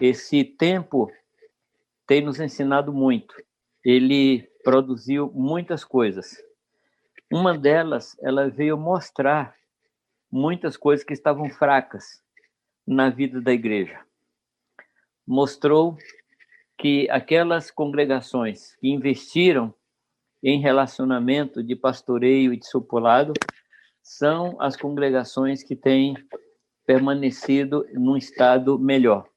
esse tempo tem nos ensinado muito. Ele produziu muitas coisas. Uma delas, ela veio mostrar muitas coisas que estavam fracas na vida da igreja. Mostrou que aquelas congregações que investiram em relacionamento de pastoreio e discipulado são as congregações que têm permanecido num estado melhor.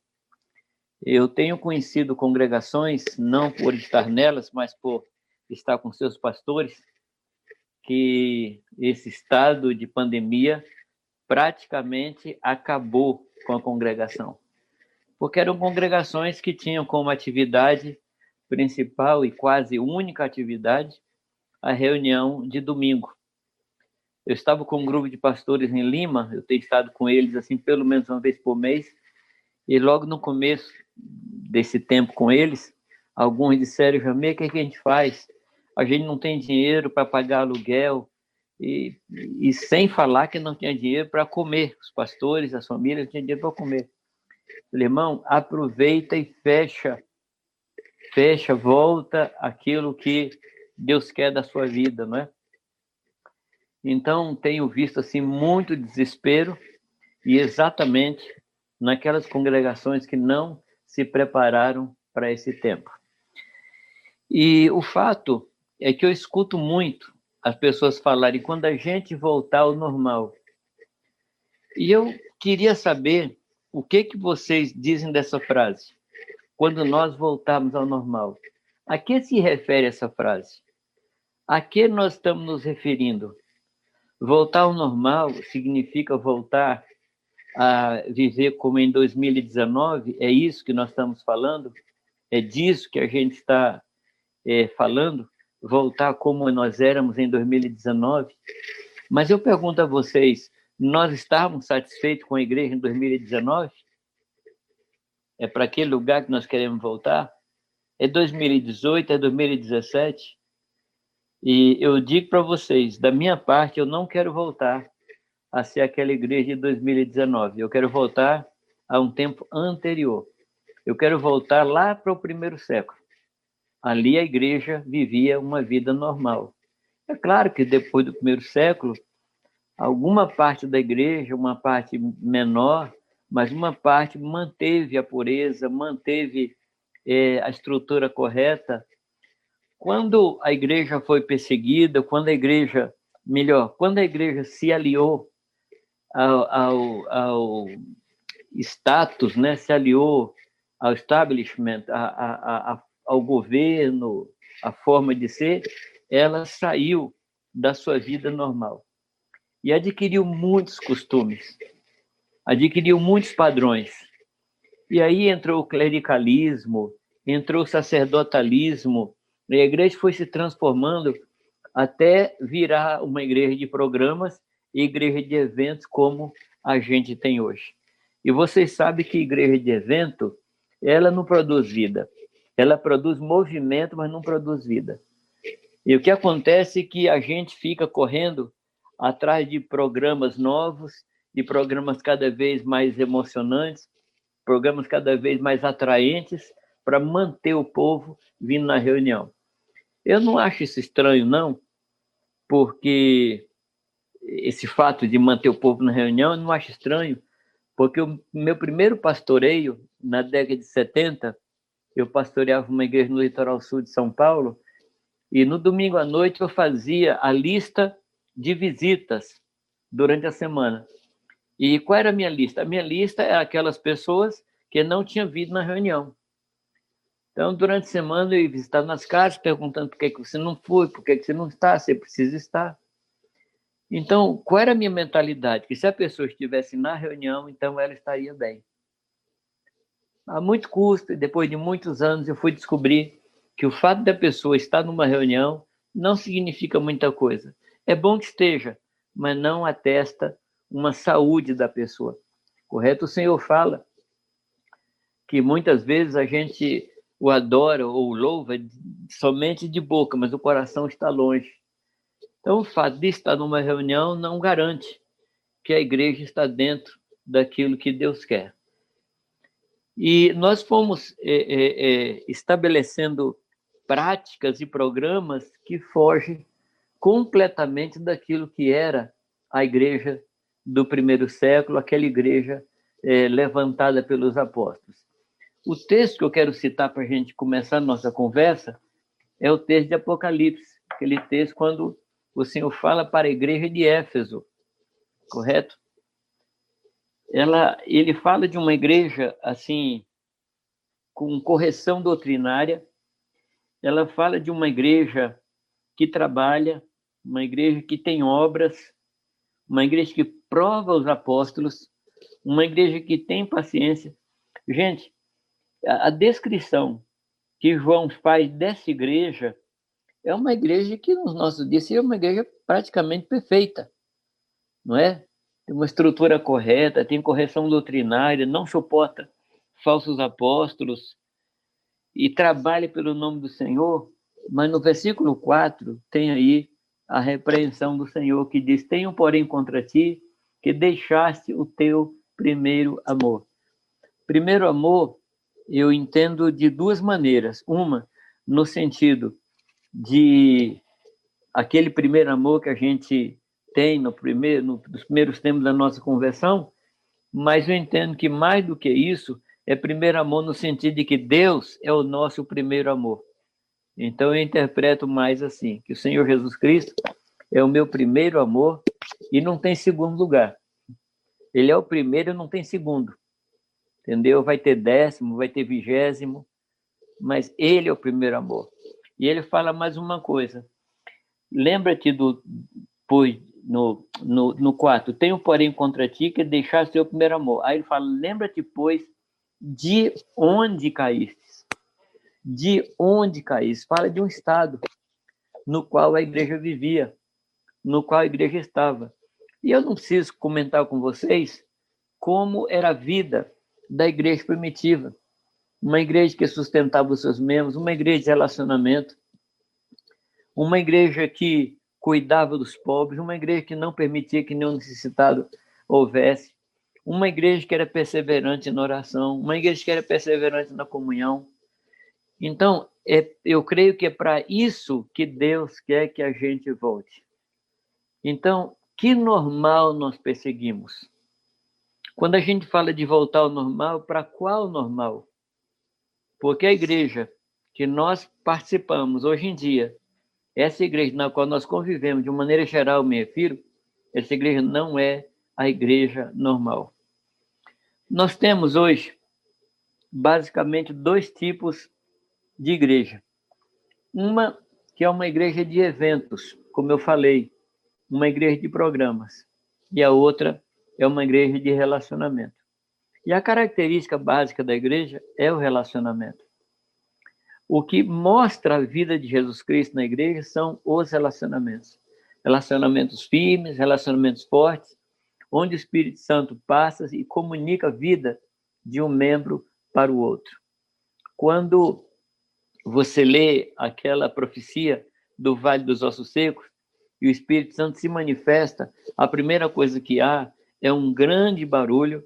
Eu tenho conhecido congregações, não por estar nelas, mas por estar com seus pastores, que esse estado de pandemia praticamente acabou com a congregação. Porque eram congregações que tinham como atividade principal e quase única atividade a reunião de domingo. Eu estava com um grupo de pastores em Lima, eu tenho estado com eles assim pelo menos uma vez por mês, e logo no começo desse tempo com eles, alguns disseram, Jamê, o que, é que a gente faz? A gente não tem dinheiro para pagar aluguel, e, e sem falar que não tinha dinheiro para comer. Os pastores, as famílias não tinham dinheiro para comer. Falei, irmão, aproveita e fecha, fecha, volta aquilo que Deus quer da sua vida, não é? Então, tenho visto assim muito desespero e exatamente naquelas congregações que não se prepararam para esse tempo. E o fato é que eu escuto muito as pessoas falarem quando a gente voltar ao normal. E eu queria saber o que que vocês dizem dessa frase. Quando nós voltarmos ao normal. A que se refere essa frase? A que nós estamos nos referindo? Voltar ao normal significa voltar a viver como em 2019? É isso que nós estamos falando? É disso que a gente está é, falando? voltar como nós éramos em 2019. Mas eu pergunto a vocês, nós estávamos satisfeitos com a igreja em 2019? É para aquele lugar que nós queremos voltar? É 2018, é 2017? E eu digo para vocês, da minha parte, eu não quero voltar a ser aquela igreja de 2019. Eu quero voltar a um tempo anterior. Eu quero voltar lá para o primeiro século ali a igreja vivia uma vida normal. É claro que depois do primeiro século, alguma parte da igreja, uma parte menor, mas uma parte manteve a pureza, manteve é, a estrutura correta. Quando a igreja foi perseguida, quando a igreja, melhor, quando a igreja se aliou ao, ao, ao status, né, se aliou ao establishment, a, a, a ao governo, a forma de ser, ela saiu da sua vida normal e adquiriu muitos costumes, adquiriu muitos padrões. E aí entrou o clericalismo, entrou o sacerdotalismo, e a igreja foi se transformando até virar uma igreja de programas e igreja de eventos como a gente tem hoje. E vocês sabem que igreja de evento, ela não produz vida. Ela produz movimento, mas não produz vida. E o que acontece é que a gente fica correndo atrás de programas novos, de programas cada vez mais emocionantes, programas cada vez mais atraentes para manter o povo vindo na reunião. Eu não acho isso estranho, não, porque esse fato de manter o povo na reunião, eu não acho estranho, porque o meu primeiro pastoreio, na década de 70, eu pastoreava uma igreja no litoral sul de São Paulo, e no domingo à noite eu fazia a lista de visitas durante a semana. E qual era a minha lista? A minha lista era aquelas pessoas que não tinham vindo na reunião. Então, durante a semana, eu ia visitar nas casas, perguntando por que, que você não foi, por que, que você não está, você precisa estar. Então, qual era a minha mentalidade? Que se a pessoa estivesse na reunião, então ela estaria bem a muito custo, depois de muitos anos, eu fui descobrir que o fato da pessoa estar numa reunião não significa muita coisa. É bom que esteja, mas não atesta uma saúde da pessoa. Correto? O Senhor fala que muitas vezes a gente o adora ou o louva somente de boca, mas o coração está longe. Então, o fato de estar numa reunião não garante que a igreja está dentro daquilo que Deus quer. E nós fomos é, é, é, estabelecendo práticas e programas que fogem completamente daquilo que era a igreja do primeiro século, aquela igreja é, levantada pelos apóstolos. O texto que eu quero citar para a gente começar a nossa conversa é o texto de Apocalipse, aquele texto quando o Senhor fala para a igreja de Éfeso, correto? Ela, ele fala de uma igreja assim com correção doutrinária. Ela fala de uma igreja que trabalha, uma igreja que tem obras, uma igreja que prova os apóstolos, uma igreja que tem paciência. Gente, a, a descrição que João faz dessa igreja é uma igreja que nos nossos dias seria uma igreja praticamente perfeita, não é? Tem uma estrutura correta, tem correção doutrinária, não suporta falsos apóstolos e trabalha pelo nome do Senhor, mas no versículo 4 tem aí a repreensão do Senhor que diz: Tenho, porém, contra ti que deixaste o teu primeiro amor. Primeiro amor, eu entendo de duas maneiras. Uma, no sentido de aquele primeiro amor que a gente tem no primeiro, no, nos primeiros tempos da nossa conversão, mas eu entendo que mais do que isso é primeiro amor no sentido de que Deus é o nosso primeiro amor. Então eu interpreto mais assim, que o Senhor Jesus Cristo é o meu primeiro amor e não tem segundo lugar. Ele é o primeiro e não tem segundo. Entendeu? Vai ter décimo, vai ter vigésimo, mas ele é o primeiro amor. E ele fala mais uma coisa. Lembra-te do pois no, no, no 4, tenho porém contra ti que deixaste o primeiro amor. Aí ele fala, lembra-te, pois, de onde caístes. De onde caíste. Fala de um estado no qual a igreja vivia, no qual a igreja estava. E eu não preciso comentar com vocês como era a vida da igreja primitiva uma igreja que sustentava os seus membros, uma igreja de relacionamento, uma igreja que cuidava dos pobres, uma igreja que não permitia que nenhum necessitado houvesse, uma igreja que era perseverante na oração, uma igreja que era perseverante na comunhão. Então, é, eu creio que é para isso que Deus quer que a gente volte. Então, que normal nós perseguimos? Quando a gente fala de voltar ao normal, para qual normal? Porque a igreja que nós participamos hoje em dia, essa igreja na qual nós convivemos, de maneira geral, me refiro, essa igreja não é a igreja normal. Nós temos hoje, basicamente, dois tipos de igreja. Uma que é uma igreja de eventos, como eu falei, uma igreja de programas, e a outra é uma igreja de relacionamento. E a característica básica da igreja é o relacionamento. O que mostra a vida de Jesus Cristo na igreja são os relacionamentos. Relacionamentos firmes, relacionamentos fortes, onde o Espírito Santo passa e comunica a vida de um membro para o outro. Quando você lê aquela profecia do Vale dos Ossos Secos e o Espírito Santo se manifesta, a primeira coisa que há é um grande barulho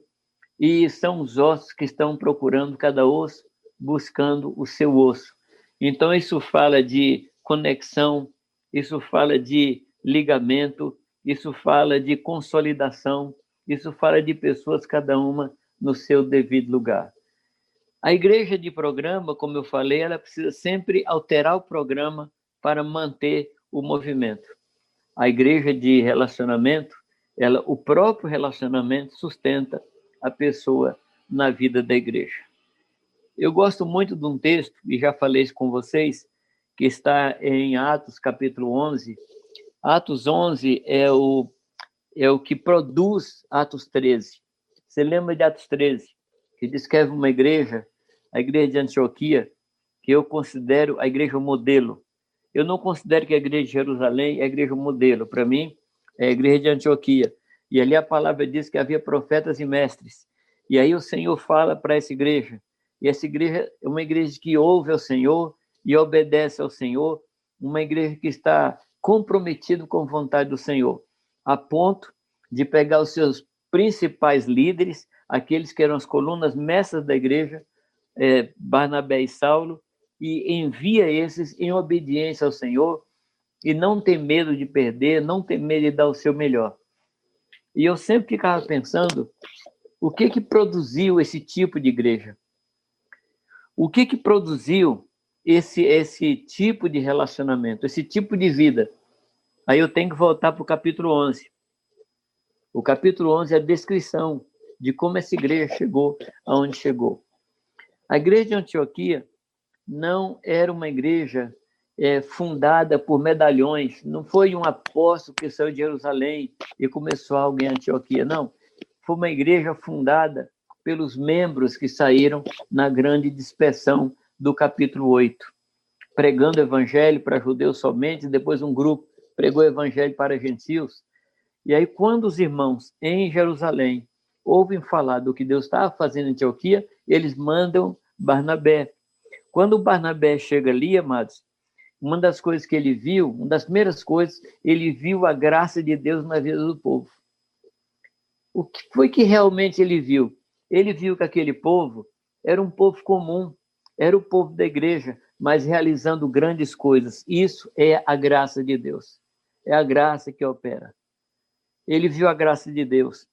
e são os ossos que estão procurando cada osso, buscando o seu osso. Então, isso fala de conexão, isso fala de ligamento, isso fala de consolidação, isso fala de pessoas, cada uma no seu devido lugar. A igreja de programa, como eu falei, ela precisa sempre alterar o programa para manter o movimento. A igreja de relacionamento, ela, o próprio relacionamento sustenta a pessoa na vida da igreja. Eu gosto muito de um texto, e já falei isso com vocês, que está em Atos capítulo 11. Atos 11 é o, é o que produz Atos 13. Você lembra de Atos 13? Que descreve uma igreja, a igreja de Antioquia, que eu considero a igreja modelo. Eu não considero que a igreja de Jerusalém é a igreja modelo. Para mim, é a igreja de Antioquia. E ali a palavra diz que havia profetas e mestres. E aí o Senhor fala para essa igreja. E essa igreja é uma igreja que ouve ao Senhor e obedece ao Senhor, uma igreja que está comprometida com a vontade do Senhor, a ponto de pegar os seus principais líderes, aqueles que eram as colunas mestras da igreja, é, Barnabé e Saulo, e envia esses em obediência ao Senhor e não tem medo de perder, não tem medo de dar o seu melhor. E eu sempre ficava pensando o que que produziu esse tipo de igreja? O que que produziu esse esse tipo de relacionamento, esse tipo de vida? Aí eu tenho que voltar para o capítulo 11. O capítulo 11 é a descrição de como essa igreja chegou aonde chegou. A igreja de Antioquia não era uma igreja é, fundada por medalhões, não foi um apóstolo que saiu de Jerusalém e começou algo em Antioquia, não. Foi uma igreja fundada pelos membros que saíram na grande dispersão do capítulo 8, pregando o evangelho para judeus somente, depois um grupo pregou o evangelho para gentios. E aí, quando os irmãos em Jerusalém ouvem falar do que Deus estava fazendo em Antioquia, eles mandam Barnabé. Quando Barnabé chega ali, amados, uma das coisas que ele viu, uma das primeiras coisas, ele viu a graça de Deus na vida do povo. O que foi que realmente ele viu? Ele viu que aquele povo era um povo comum, era o povo da igreja, mas realizando grandes coisas. Isso é a graça de Deus. É a graça que opera. Ele viu a graça de Deus.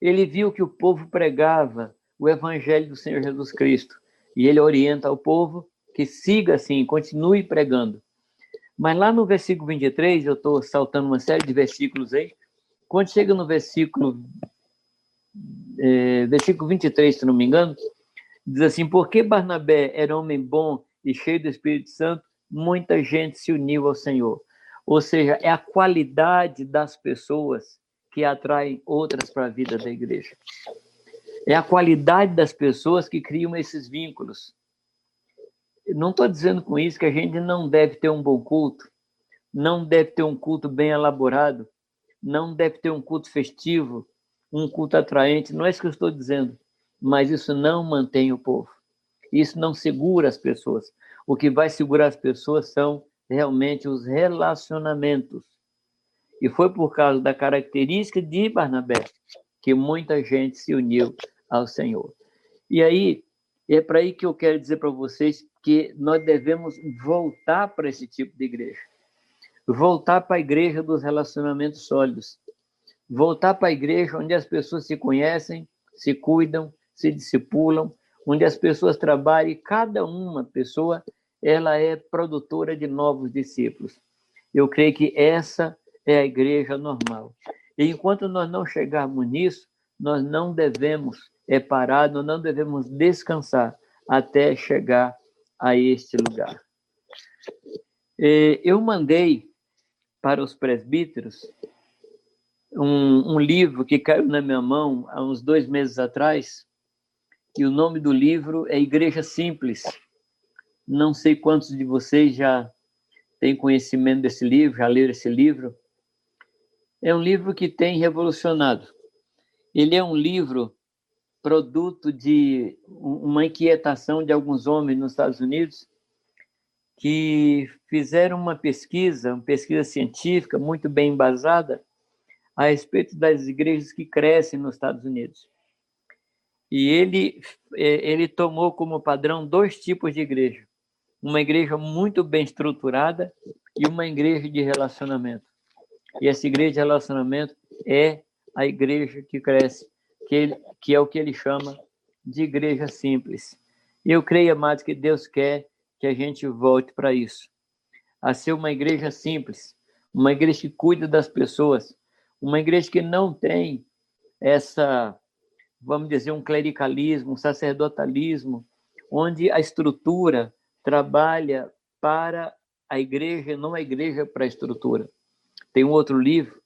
Ele viu que o povo pregava o evangelho do Senhor Jesus Cristo. E ele orienta ao povo que siga assim, continue pregando. Mas lá no versículo 23, eu estou saltando uma série de versículos aí. Quando chega no versículo, é, versículo 23, se não me engano, diz assim: Porque Barnabé era homem bom e cheio do Espírito Santo, muita gente se uniu ao Senhor. Ou seja, é a qualidade das pessoas que atraem outras para a vida da igreja. É a qualidade das pessoas que criam esses vínculos. Não estou dizendo com isso que a gente não deve ter um bom culto, não deve ter um culto bem elaborado, não deve ter um culto festivo, um culto atraente. Não é isso que eu estou dizendo. Mas isso não mantém o povo. Isso não segura as pessoas. O que vai segurar as pessoas são realmente os relacionamentos. E foi por causa da característica de Barnabé que muita gente se uniu ao Senhor. E aí, é para aí que eu quero dizer para vocês que nós devemos voltar para esse tipo de igreja. Voltar para a igreja dos relacionamentos sólidos. Voltar para a igreja onde as pessoas se conhecem, se cuidam, se discipulam, onde as pessoas trabalham e cada uma pessoa ela é produtora de novos discípulos. Eu creio que essa é a igreja normal. E enquanto nós não chegarmos nisso, nós não devemos é parar, nós não devemos descansar até chegar a este lugar. Eu mandei para os presbíteros um, um, livro que caiu na minha mão há uns dois meses atrás, e o nome do livro é Igreja Simples. Não sei quantos de vocês já têm conhecimento desse livro, já leram esse livro. É um livro que tem revolucionado. Ele é um livro produto de uma inquietação de alguns homens nos Estados Unidos que fizeram uma pesquisa, uma pesquisa científica muito bem embasada a respeito das igrejas que crescem nos Estados Unidos. E ele é, ele tomou como padrão dois tipos de igreja: uma igreja muito bem estruturada e uma igreja de relacionamento. E essa igreja de relacionamento é a igreja que cresce que, ele, que é o que ele chama de igreja simples. E eu creio, amados, que Deus quer que a gente volte para isso, a ser uma igreja simples, uma igreja que cuida das pessoas, uma igreja que não tem essa, vamos dizer, um clericalismo, um sacerdotalismo, onde a estrutura trabalha para a igreja, não a igreja para a estrutura. Tem um outro livro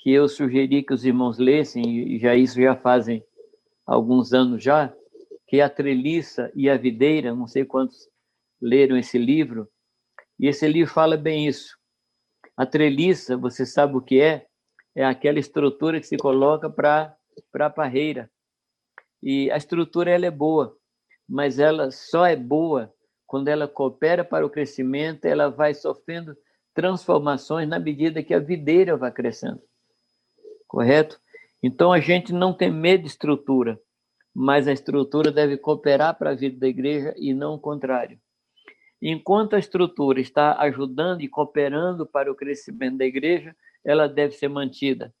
que eu sugeri que os irmãos lessem, e já isso já fazem alguns anos já, que é a treliça e a videira, não sei quantos leram esse livro, e esse livro fala bem isso. A treliça, você sabe o que é? É aquela estrutura que se coloca para a parreira. E a estrutura ela é boa, mas ela só é boa quando ela coopera para o crescimento, ela vai sofrendo transformações na medida que a videira vai crescendo correto? Então a gente não tem medo de estrutura, mas a estrutura deve cooperar para a vida da igreja e não o contrário. Enquanto a estrutura está ajudando e cooperando para o crescimento da igreja, ela deve ser mantida.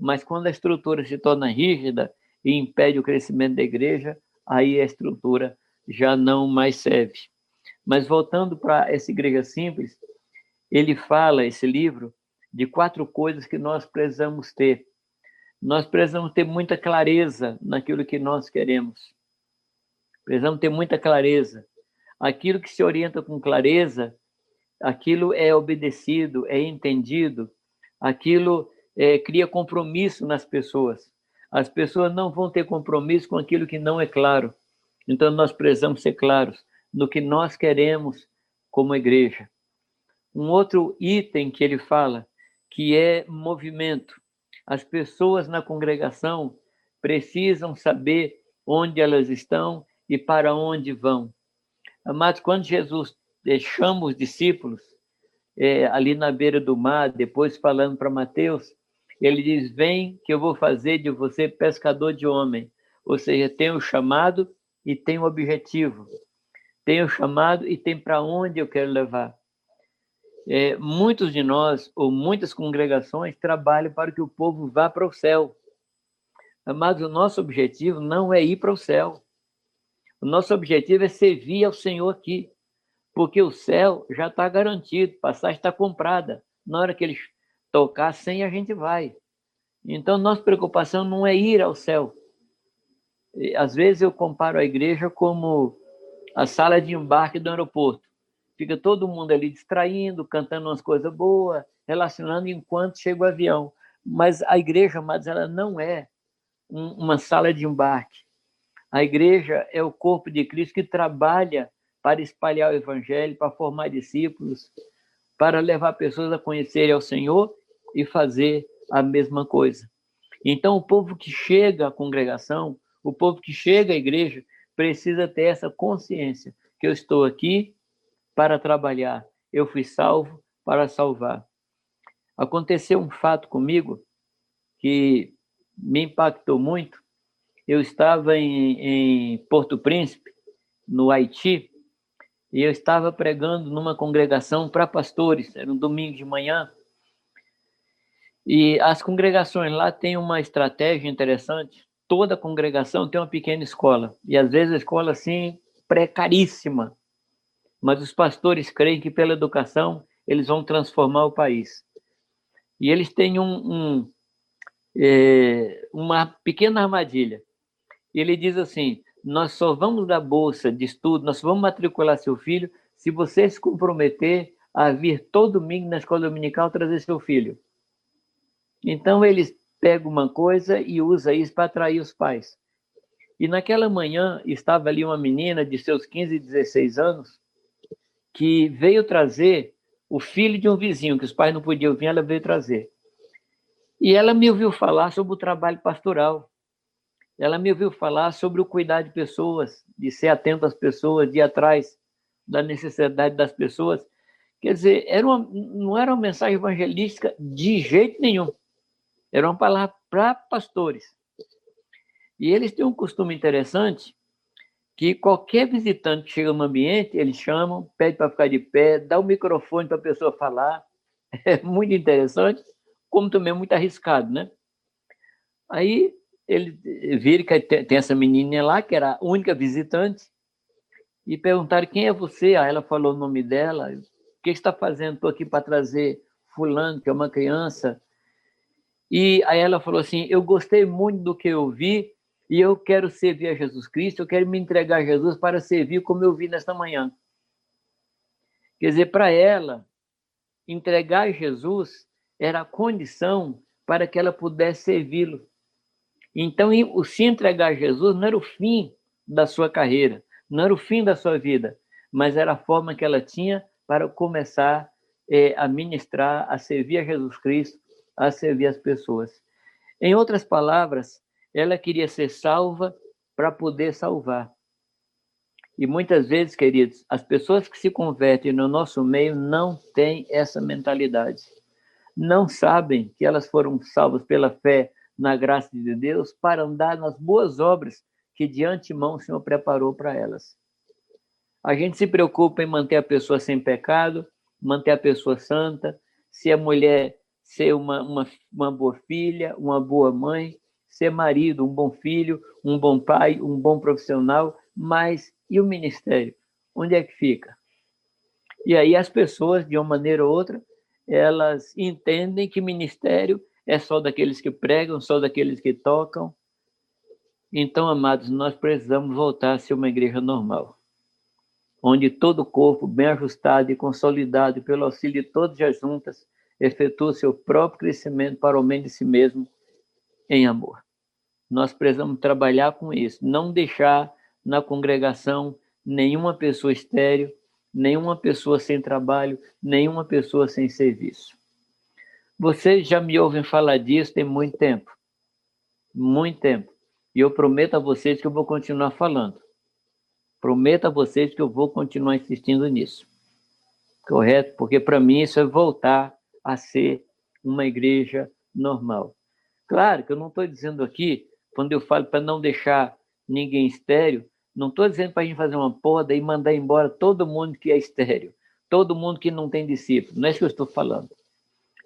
Mas quando a estrutura se torna rígida e impede o crescimento da igreja, aí a estrutura já não mais serve. Mas voltando para essa igreja simples, ele fala, esse livro, de quatro coisas que nós precisamos ter. Nós precisamos ter muita clareza naquilo que nós queremos. Precisamos ter muita clareza. Aquilo que se orienta com clareza, aquilo é obedecido, é entendido, aquilo é, cria compromisso nas pessoas. As pessoas não vão ter compromisso com aquilo que não é claro. Então, nós precisamos ser claros no que nós queremos como igreja. Um outro item que ele fala, que é movimento. As pessoas na congregação precisam saber onde elas estão e para onde vão. Amados, quando Jesus chama os discípulos é, ali na beira do mar, depois falando para Mateus, ele diz: Vem, que eu vou fazer de você pescador de homem. Ou seja, tem o chamado e tem o objetivo. Tem o chamado e tem para onde eu quero levar. É, muitos de nós, ou muitas congregações, trabalham para que o povo vá para o céu. Mas o nosso objetivo não é ir para o céu. O nosso objetivo é servir ao Senhor aqui, porque o céu já está garantido, passagem está comprada. Na hora que eles tocar sem a gente vai. Então, nossa preocupação não é ir ao céu. Às vezes eu comparo a igreja como a sala de embarque do aeroporto. Fica todo mundo ali distraindo, cantando umas coisas boas, relacionando enquanto chega o avião. Mas a igreja, amados, ela não é uma sala de embarque. A igreja é o corpo de Cristo que trabalha para espalhar o evangelho, para formar discípulos, para levar pessoas a conhecerem ao Senhor e fazer a mesma coisa. Então, o povo que chega à congregação, o povo que chega à igreja, precisa ter essa consciência que eu estou aqui para trabalhar, eu fui salvo para salvar. Aconteceu um fato comigo que me impactou muito. Eu estava em, em Porto Príncipe, no Haiti, e eu estava pregando numa congregação para pastores, era um domingo de manhã, e as congregações lá têm uma estratégia interessante. Toda congregação tem uma pequena escola. E às vezes a escola, assim, precaríssima. Mas os pastores creem que pela educação eles vão transformar o país. E eles têm um, um é, uma pequena armadilha. Ele diz assim: nós só vamos dar bolsa de estudo, nós vamos matricular seu filho se você se comprometer a vir todo domingo na escola dominical trazer seu filho. Então eles pegam uma coisa e usa isso para atrair os pais. E naquela manhã estava ali uma menina de seus 15, 16 anos que veio trazer o filho de um vizinho que os pais não podiam vir, ela veio trazer. E ela me ouviu falar sobre o trabalho pastoral. Ela me ouviu falar sobre o cuidar de pessoas, de ser atento às pessoas, de ir atrás da necessidade das pessoas. Quer dizer, era uma, não era uma mensagem evangelística de jeito nenhum. Era uma palavra para pastores. E eles têm um costume interessante que qualquer visitante chega no ambiente, eles chamam, pede para ficar de pé, dá o microfone para a pessoa falar. É muito interessante, como também é muito arriscado, né? Aí ele viram que tem essa menina lá, que era a única visitante, e perguntaram quem é você. Aí ela falou o nome dela. O que está fazendo? Estou aqui para trazer fulano, que é uma criança e aí ela falou assim: Eu gostei muito do que eu vi e eu quero servir a Jesus Cristo, eu quero me entregar a Jesus para servir como eu vi nesta manhã. Quer dizer, para ela, entregar a Jesus era a condição para que ela pudesse servi-lo. Então, o se entregar a Jesus não era o fim da sua carreira, não era o fim da sua vida, mas era a forma que ela tinha para começar é, a ministrar, a servir a Jesus Cristo a servir as pessoas. Em outras palavras, ela queria ser salva para poder salvar. E muitas vezes, queridos, as pessoas que se convertem no nosso meio não têm essa mentalidade. Não sabem que elas foram salvas pela fé na graça de Deus para andar nas boas obras que de antemão o Senhor preparou para elas. A gente se preocupa em manter a pessoa sem pecado, manter a pessoa santa, se a mulher ser uma, uma, uma boa filha, uma boa mãe, ser marido, um bom filho, um bom pai, um bom profissional, mas e o ministério? Onde é que fica? E aí as pessoas, de uma maneira ou outra, elas entendem que ministério é só daqueles que pregam, só daqueles que tocam. Então, amados, nós precisamos voltar a ser uma igreja normal, onde todo o corpo, bem ajustado e consolidado pelo auxílio de todas as juntas, efetua seu próprio crescimento para o aumento de si mesmo em amor. Nós precisamos trabalhar com isso, não deixar na congregação nenhuma pessoa estéril, nenhuma pessoa sem trabalho, nenhuma pessoa sem serviço. Vocês já me ouvem falar disso tem muito tempo. Muito tempo. E eu prometo a vocês que eu vou continuar falando. Prometo a vocês que eu vou continuar insistindo nisso. Correto? Porque para mim isso é voltar a ser uma igreja normal. Claro que eu não estou dizendo aqui, quando eu falo para não deixar ninguém estéreo, não estou dizendo para a gente fazer uma poda e mandar embora todo mundo que é estéreo, todo mundo que não tem discípulo. Não é isso que eu estou falando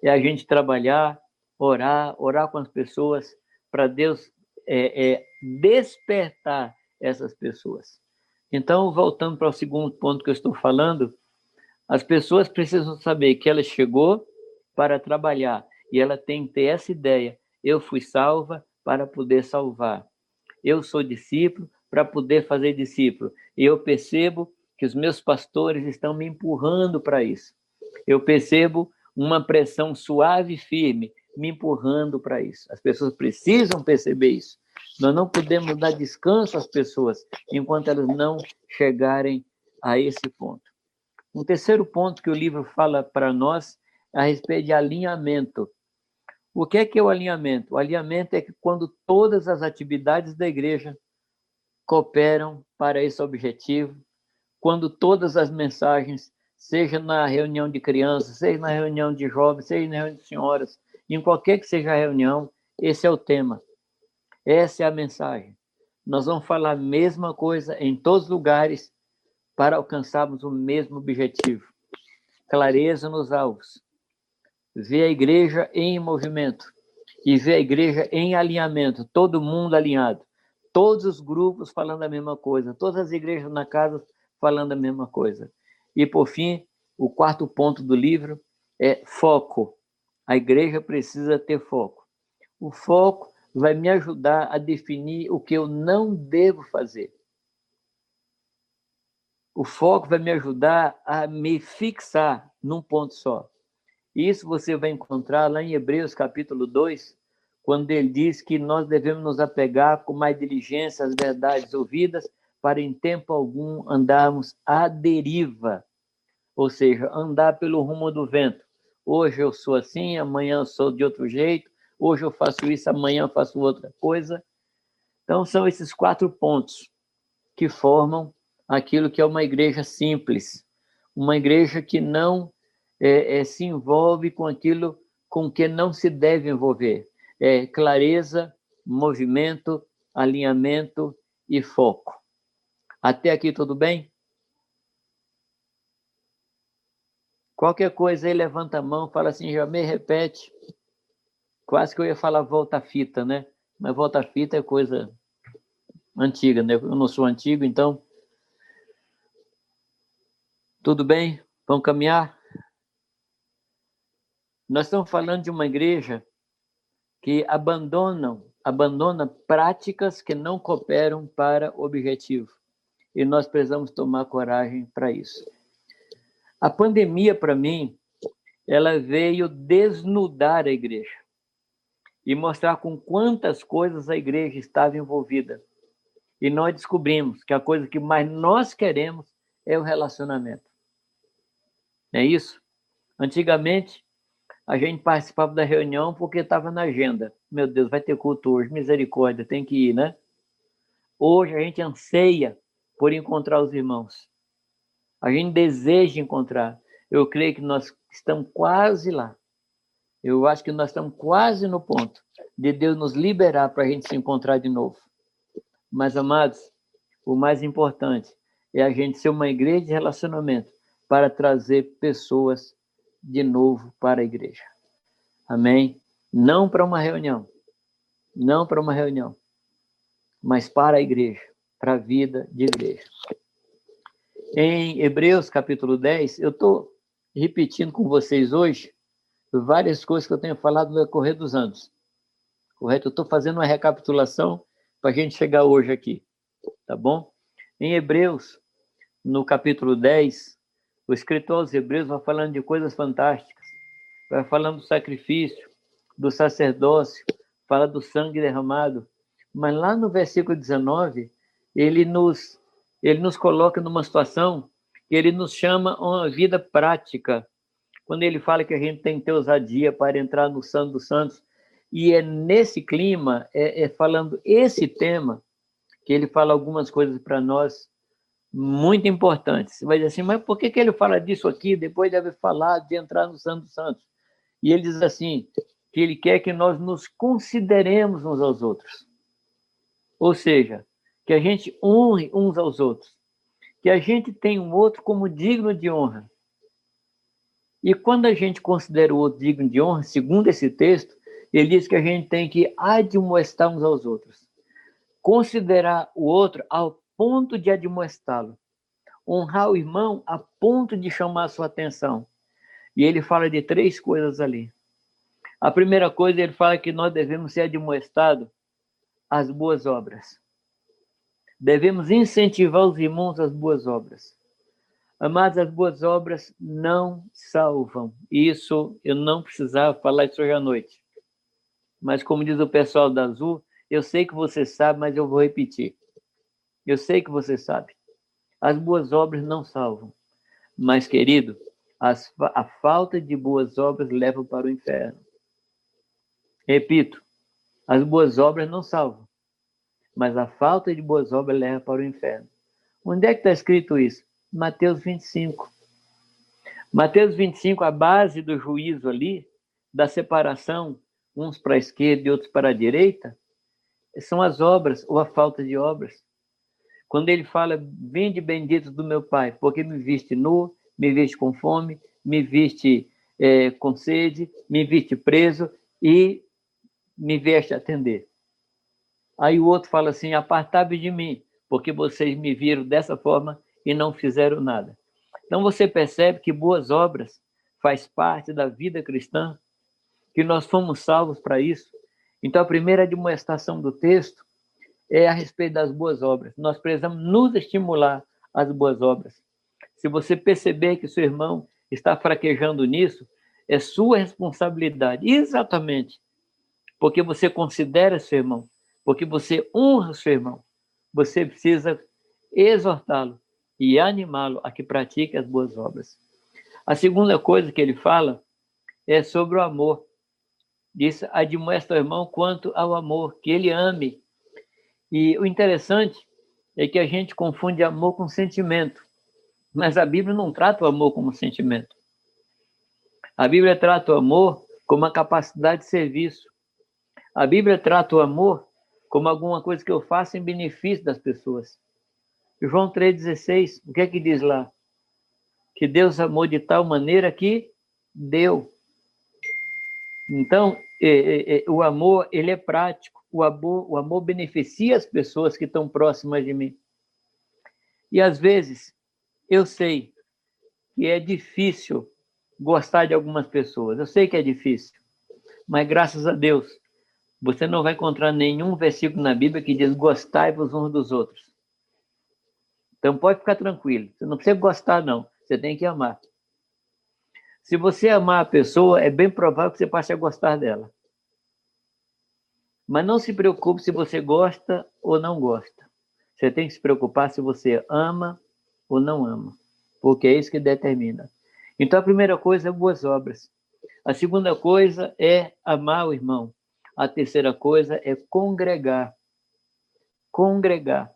é a gente trabalhar, orar, orar com as pessoas, para Deus é, é, despertar essas pessoas. Então, voltando para o segundo ponto que eu estou falando, as pessoas precisam saber que ela chegou para trabalhar e ela tem que ter essa ideia: eu fui salva para poder salvar. Eu sou discípulo para poder fazer discípulo. E eu percebo que os meus pastores estão me empurrando para isso. Eu percebo uma pressão suave e firme me empurrando para isso. As pessoas precisam perceber isso. Nós não podemos dar descanso às pessoas enquanto elas não chegarem a esse ponto. Um terceiro ponto que o livro fala para nós é a respeito de alinhamento. O que é que é o alinhamento? O alinhamento é que quando todas as atividades da igreja cooperam para esse objetivo, quando todas as mensagens seja na reunião de crianças, seja na reunião de jovens, seja na reunião de senhoras, em qualquer que seja a reunião, esse é o tema. Essa é a mensagem. Nós vamos falar a mesma coisa em todos os lugares para alcançarmos o mesmo objetivo. Clareza nos alvos. Ver a igreja em movimento e ver a igreja em alinhamento, todo mundo alinhado. Todos os grupos falando a mesma coisa, todas as igrejas na casa falando a mesma coisa. E, por fim, o quarto ponto do livro é foco. A igreja precisa ter foco. O foco vai me ajudar a definir o que eu não devo fazer. O foco vai me ajudar a me fixar num ponto só. Isso você vai encontrar lá em Hebreus capítulo 2, quando ele diz que nós devemos nos apegar com mais diligência às verdades ouvidas para em tempo algum andarmos à deriva, ou seja, andar pelo rumo do vento. Hoje eu sou assim, amanhã eu sou de outro jeito, hoje eu faço isso, amanhã eu faço outra coisa. Então, são esses quatro pontos que formam aquilo que é uma igreja simples, uma igreja que não é, é, se envolve com aquilo com que não se deve envolver. É clareza, movimento, alinhamento e foco. Até aqui tudo bem? Qualquer coisa aí, levanta a mão, fala assim, já me repete. Quase que eu ia falar volta-fita, né? Mas volta-fita é coisa antiga, né? Eu não sou antigo, então. Tudo bem? Vamos caminhar? Nós estamos falando de uma igreja que abandonam, abandona práticas que não cooperam para o objetivo e nós precisamos tomar coragem para isso. A pandemia, para mim, ela veio desnudar a igreja e mostrar com quantas coisas a igreja estava envolvida. E nós descobrimos que a coisa que mais nós queremos é o relacionamento. É isso? Antigamente, a gente participava da reunião porque estava na agenda. Meu Deus, vai ter culto hoje, misericórdia, tem que ir, né? Hoje a gente anseia por encontrar os irmãos. A gente deseja encontrar. Eu creio que nós estamos quase lá. Eu acho que nós estamos quase no ponto de Deus nos liberar para a gente se encontrar de novo. Mas, amados, o mais importante é a gente ser uma igreja de relacionamento para trazer pessoas de novo para a igreja. Amém? Não para uma reunião, não para uma reunião, mas para a igreja, para a vida de igreja. Em Hebreus capítulo 10, eu estou repetindo com vocês hoje várias coisas que eu tenho falado no decorrer dos anos. Correto? Eu estou fazendo uma recapitulação para a gente chegar hoje aqui, tá bom? Em Hebreus, no capítulo 10, o escritor aos Hebreus vai falando de coisas fantásticas, vai falando do sacrifício, do sacerdócio, fala do sangue derramado, mas lá no versículo 19, ele nos, ele nos coloca numa situação que ele nos chama a uma vida prática, quando ele fala que a gente tem que ter ousadia para entrar no Santo dos Santos, e é nesse clima, é, é falando esse tema, que ele fala algumas coisas para nós muito importantes. Você vai dizer assim, mas por que, que ele fala disso aqui, depois deve falar de entrar no Santo Santos? E ele diz assim, que ele quer que nós nos consideremos uns aos outros. Ou seja, que a gente honre uns aos outros. Que a gente tenha um outro como digno de honra. E quando a gente considera o outro digno de honra, segundo esse texto, ele diz que a gente tem que admoestar uns aos outros. Considerar o outro ao ponto de admoestá-lo. Honrar o irmão a ponto de chamar a sua atenção. E ele fala de três coisas ali. A primeira coisa, ele fala que nós devemos ser admoestados às boas obras. Devemos incentivar os irmãos às boas obras. Amados, as boas obras não salvam. Isso eu não precisava falar isso hoje à noite. Mas, como diz o pessoal da Azul, eu sei que você sabe, mas eu vou repetir. Eu sei que você sabe. As boas obras não salvam. Mas, querido, as, a falta de boas obras leva para o inferno. Repito, as boas obras não salvam, mas a falta de boas obras leva para o inferno. Onde é que está escrito isso? Mateus 25. Mateus 25, a base do juízo ali, da separação, uns para a esquerda e outros para a direita, são as obras ou a falta de obras. Quando ele fala, vinde bendito do meu Pai, porque me viste nu, me viste com fome, me viste é, com sede, me viste preso e me vieste atender. Aí o outro fala assim: apartai de mim, porque vocês me viram dessa forma e não fizeram nada. Então você percebe que boas obras faz parte da vida cristã, que nós fomos salvos para isso. Então a primeira demonstração do texto é a respeito das boas obras. Nós precisamos nos estimular às boas obras. Se você perceber que seu irmão está fraquejando nisso, é sua responsabilidade, exatamente, porque você considera seu irmão, porque você honra seu irmão, você precisa exortá-lo e animá-lo a que pratique as boas obras. A segunda coisa que ele fala é sobre o amor. Diz, admoesta o irmão quanto ao amor, que ele ame. E o interessante é que a gente confunde amor com sentimento, mas a Bíblia não trata o amor como sentimento. A Bíblia trata o amor como uma capacidade de serviço. A Bíblia trata o amor como alguma coisa que eu faço em benefício das pessoas. João 3,16, o que é que diz lá? Que Deus amou de tal maneira que deu. Então, é, é, é, o amor, ele é prático. O amor, o amor beneficia as pessoas que estão próximas de mim. E às vezes, eu sei que é difícil gostar de algumas pessoas. Eu sei que é difícil. Mas graças a Deus, você não vai encontrar nenhum versículo na Bíblia que diz gostai-vos uns dos outros. Então pode ficar tranquilo. Você não precisa gostar, não. Você tem que amar. Se você amar a pessoa, é bem provável que você passe a gostar dela. Mas não se preocupe se você gosta ou não gosta. Você tem que se preocupar se você ama ou não ama. Porque é isso que determina. Então a primeira coisa é boas obras. A segunda coisa é amar o irmão. A terceira coisa é congregar. Congregar.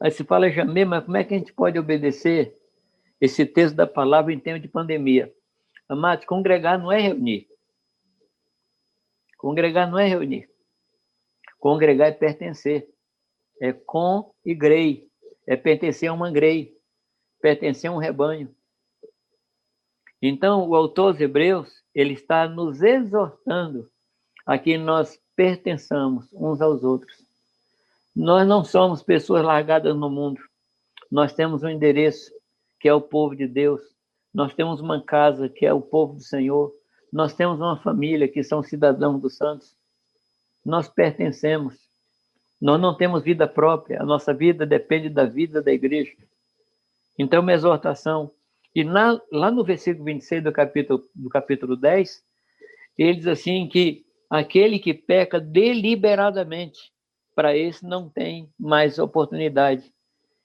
Aí se fala, Jamê, mas como é que a gente pode obedecer esse texto da palavra em tempo de pandemia? Amados, congregar não é reunir. Congregar não é reunir. Congregar é pertencer. é com e grei, é pertencer a uma grei, pertencer a um rebanho. Então, o autor aos Hebreus, ele está nos exortando a que nós pertençamos uns aos outros. Nós não somos pessoas largadas no mundo. Nós temos um endereço, que é o povo de Deus. Nós temos uma casa, que é o povo do Senhor. Nós temos uma família, que são cidadãos dos santos. Nós pertencemos. Nós não temos vida própria. A nossa vida depende da vida da igreja. Então, uma exortação e na, lá no versículo 26 do capítulo, do capítulo 10, ele diz assim que aquele que peca deliberadamente, para esse não tem mais oportunidade.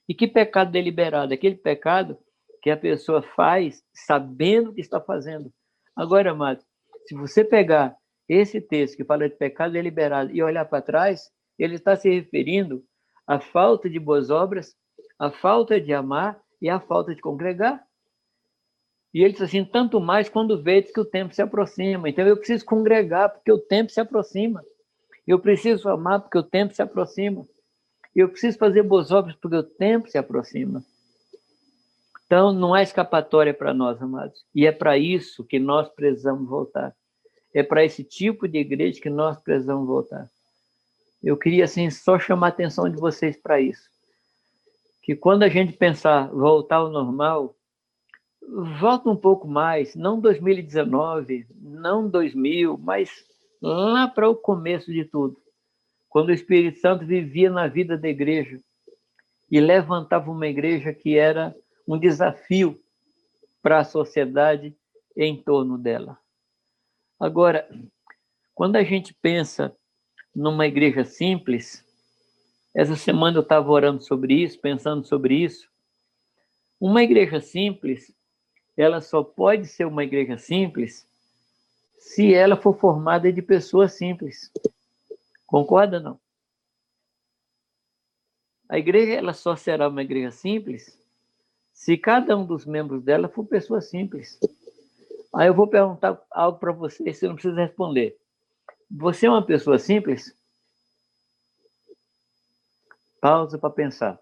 E que pecado deliberado? Aquele pecado que a pessoa faz sabendo que está fazendo. Agora, amado, se você pegar esse texto que fala de pecado deliberado e olhar para trás, ele está se referindo à falta de boas obras, à falta de amar e à falta de congregar. E ele diz assim: tanto mais quando vês que o tempo se aproxima. Então eu preciso congregar porque o tempo se aproxima. Eu preciso amar porque o tempo se aproxima. Eu preciso fazer boas obras porque o tempo se aproxima. Então não há escapatória para nós, amados. E é para isso que nós precisamos voltar. É para esse tipo de igreja que nós precisamos voltar. Eu queria assim só chamar a atenção de vocês para isso. Que quando a gente pensar voltar ao normal, volta um pouco mais, não 2019, não 2000, mas lá para o começo de tudo, quando o Espírito Santo vivia na vida da igreja e levantava uma igreja que era um desafio para a sociedade em torno dela. Agora, quando a gente pensa numa igreja simples, essa semana eu estava orando sobre isso, pensando sobre isso. Uma igreja simples ela só pode ser uma igreja simples se ela for formada de pessoas simples. Concorda não? A igreja ela só será uma igreja simples se cada um dos membros dela for pessoa simples. Aí eu vou perguntar algo para você, você não precisa responder. Você é uma pessoa simples? Pausa para pensar.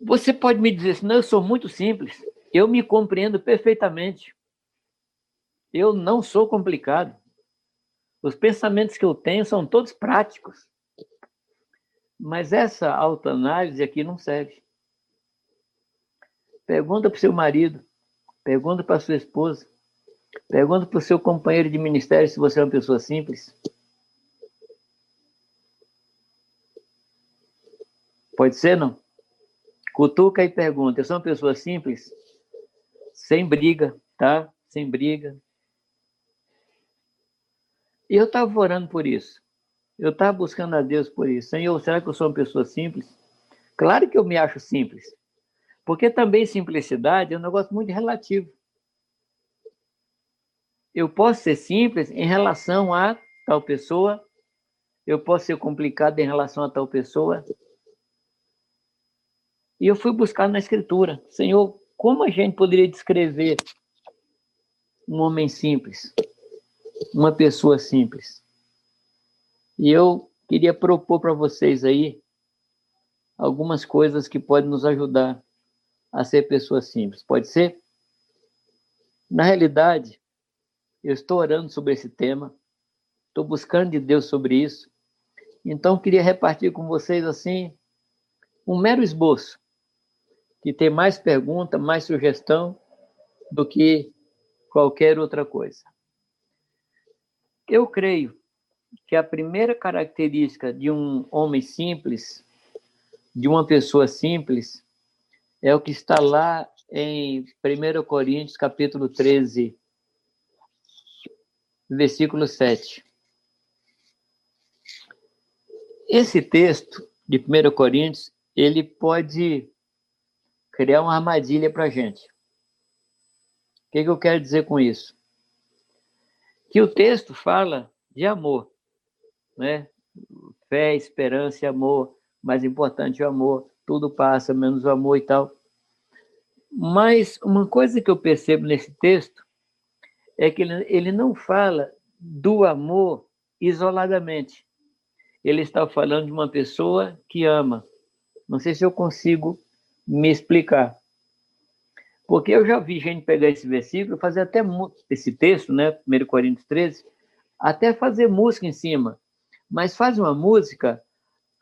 Você pode me dizer assim, não, eu sou muito simples, eu me compreendo perfeitamente. Eu não sou complicado. Os pensamentos que eu tenho são todos práticos. Mas essa autoanálise aqui não serve. Pergunta para o seu marido, pergunta para sua esposa, pergunta para o seu companheiro de ministério se você é uma pessoa simples. Pode ser, não? Cutuca e pergunta. Eu sou uma pessoa simples, sem briga, tá? Sem briga. E eu estava orando por isso. Eu estava buscando a Deus por isso. Senhor, será que eu sou uma pessoa simples? Claro que eu me acho simples. Porque também simplicidade é um negócio muito relativo. Eu posso ser simples em relação a tal pessoa, eu posso ser complicado em relação a tal pessoa, e eu fui buscar na Escritura, Senhor, como a gente poderia descrever um homem simples, uma pessoa simples? E eu queria propor para vocês aí algumas coisas que podem nos ajudar a ser pessoas simples. Pode ser? Na realidade, eu estou orando sobre esse tema, estou buscando de Deus sobre isso. Então, queria repartir com vocês assim um mero esboço que tem mais pergunta, mais sugestão do que qualquer outra coisa. Eu creio que a primeira característica de um homem simples, de uma pessoa simples, é o que está lá em 1 Coríntios, capítulo 13, versículo 7. Esse texto de 1 Coríntios, ele pode criar uma armadilha para a gente. O que, que eu quero dizer com isso? Que o texto fala de amor, né? Fé, esperança e amor. Mais importante, o amor. Tudo passa, menos o amor e tal. Mas uma coisa que eu percebo nesse texto é que ele, ele não fala do amor isoladamente. ele está falando de uma pessoa que ama. Não sei se eu consigo me explicar. Porque eu já vi gente pegar esse versículo, fazer até esse texto, né, 1 Coríntios 13, até fazer música em cima. Mas faz uma música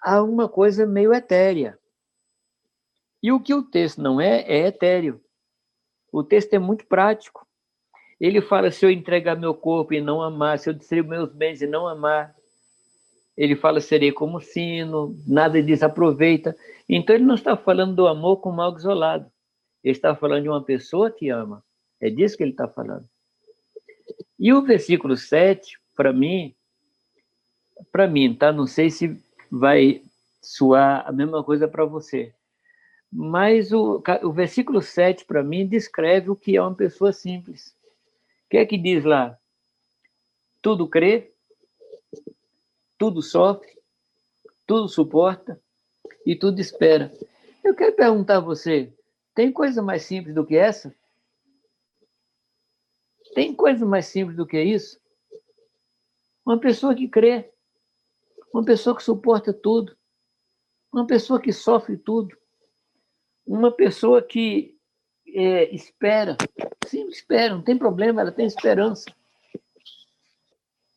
a uma coisa meio etérea. E o que o texto não é, é etéreo. O texto é muito prático. Ele fala: se eu entregar meu corpo e não amar, se eu distribuir meus bens e não amar. Ele fala: serei como sino, nada disso aproveita. Então, ele não está falando do amor como algo isolado. Ele está falando de uma pessoa que ama. É disso que ele está falando. E o versículo 7, para mim, para mim, tá? Não sei se vai soar a mesma coisa para você. Mas o, o versículo 7, para mim, descreve o que é uma pessoa simples. O que é que diz lá? Tudo crê, tudo sofre, tudo suporta e tudo espera. Eu quero perguntar a você: tem coisa mais simples do que essa? Tem coisa mais simples do que isso? Uma pessoa que crê, uma pessoa que suporta tudo, uma pessoa que sofre tudo, uma pessoa que é, espera. Sim, espera, não tem problema, ela tem esperança.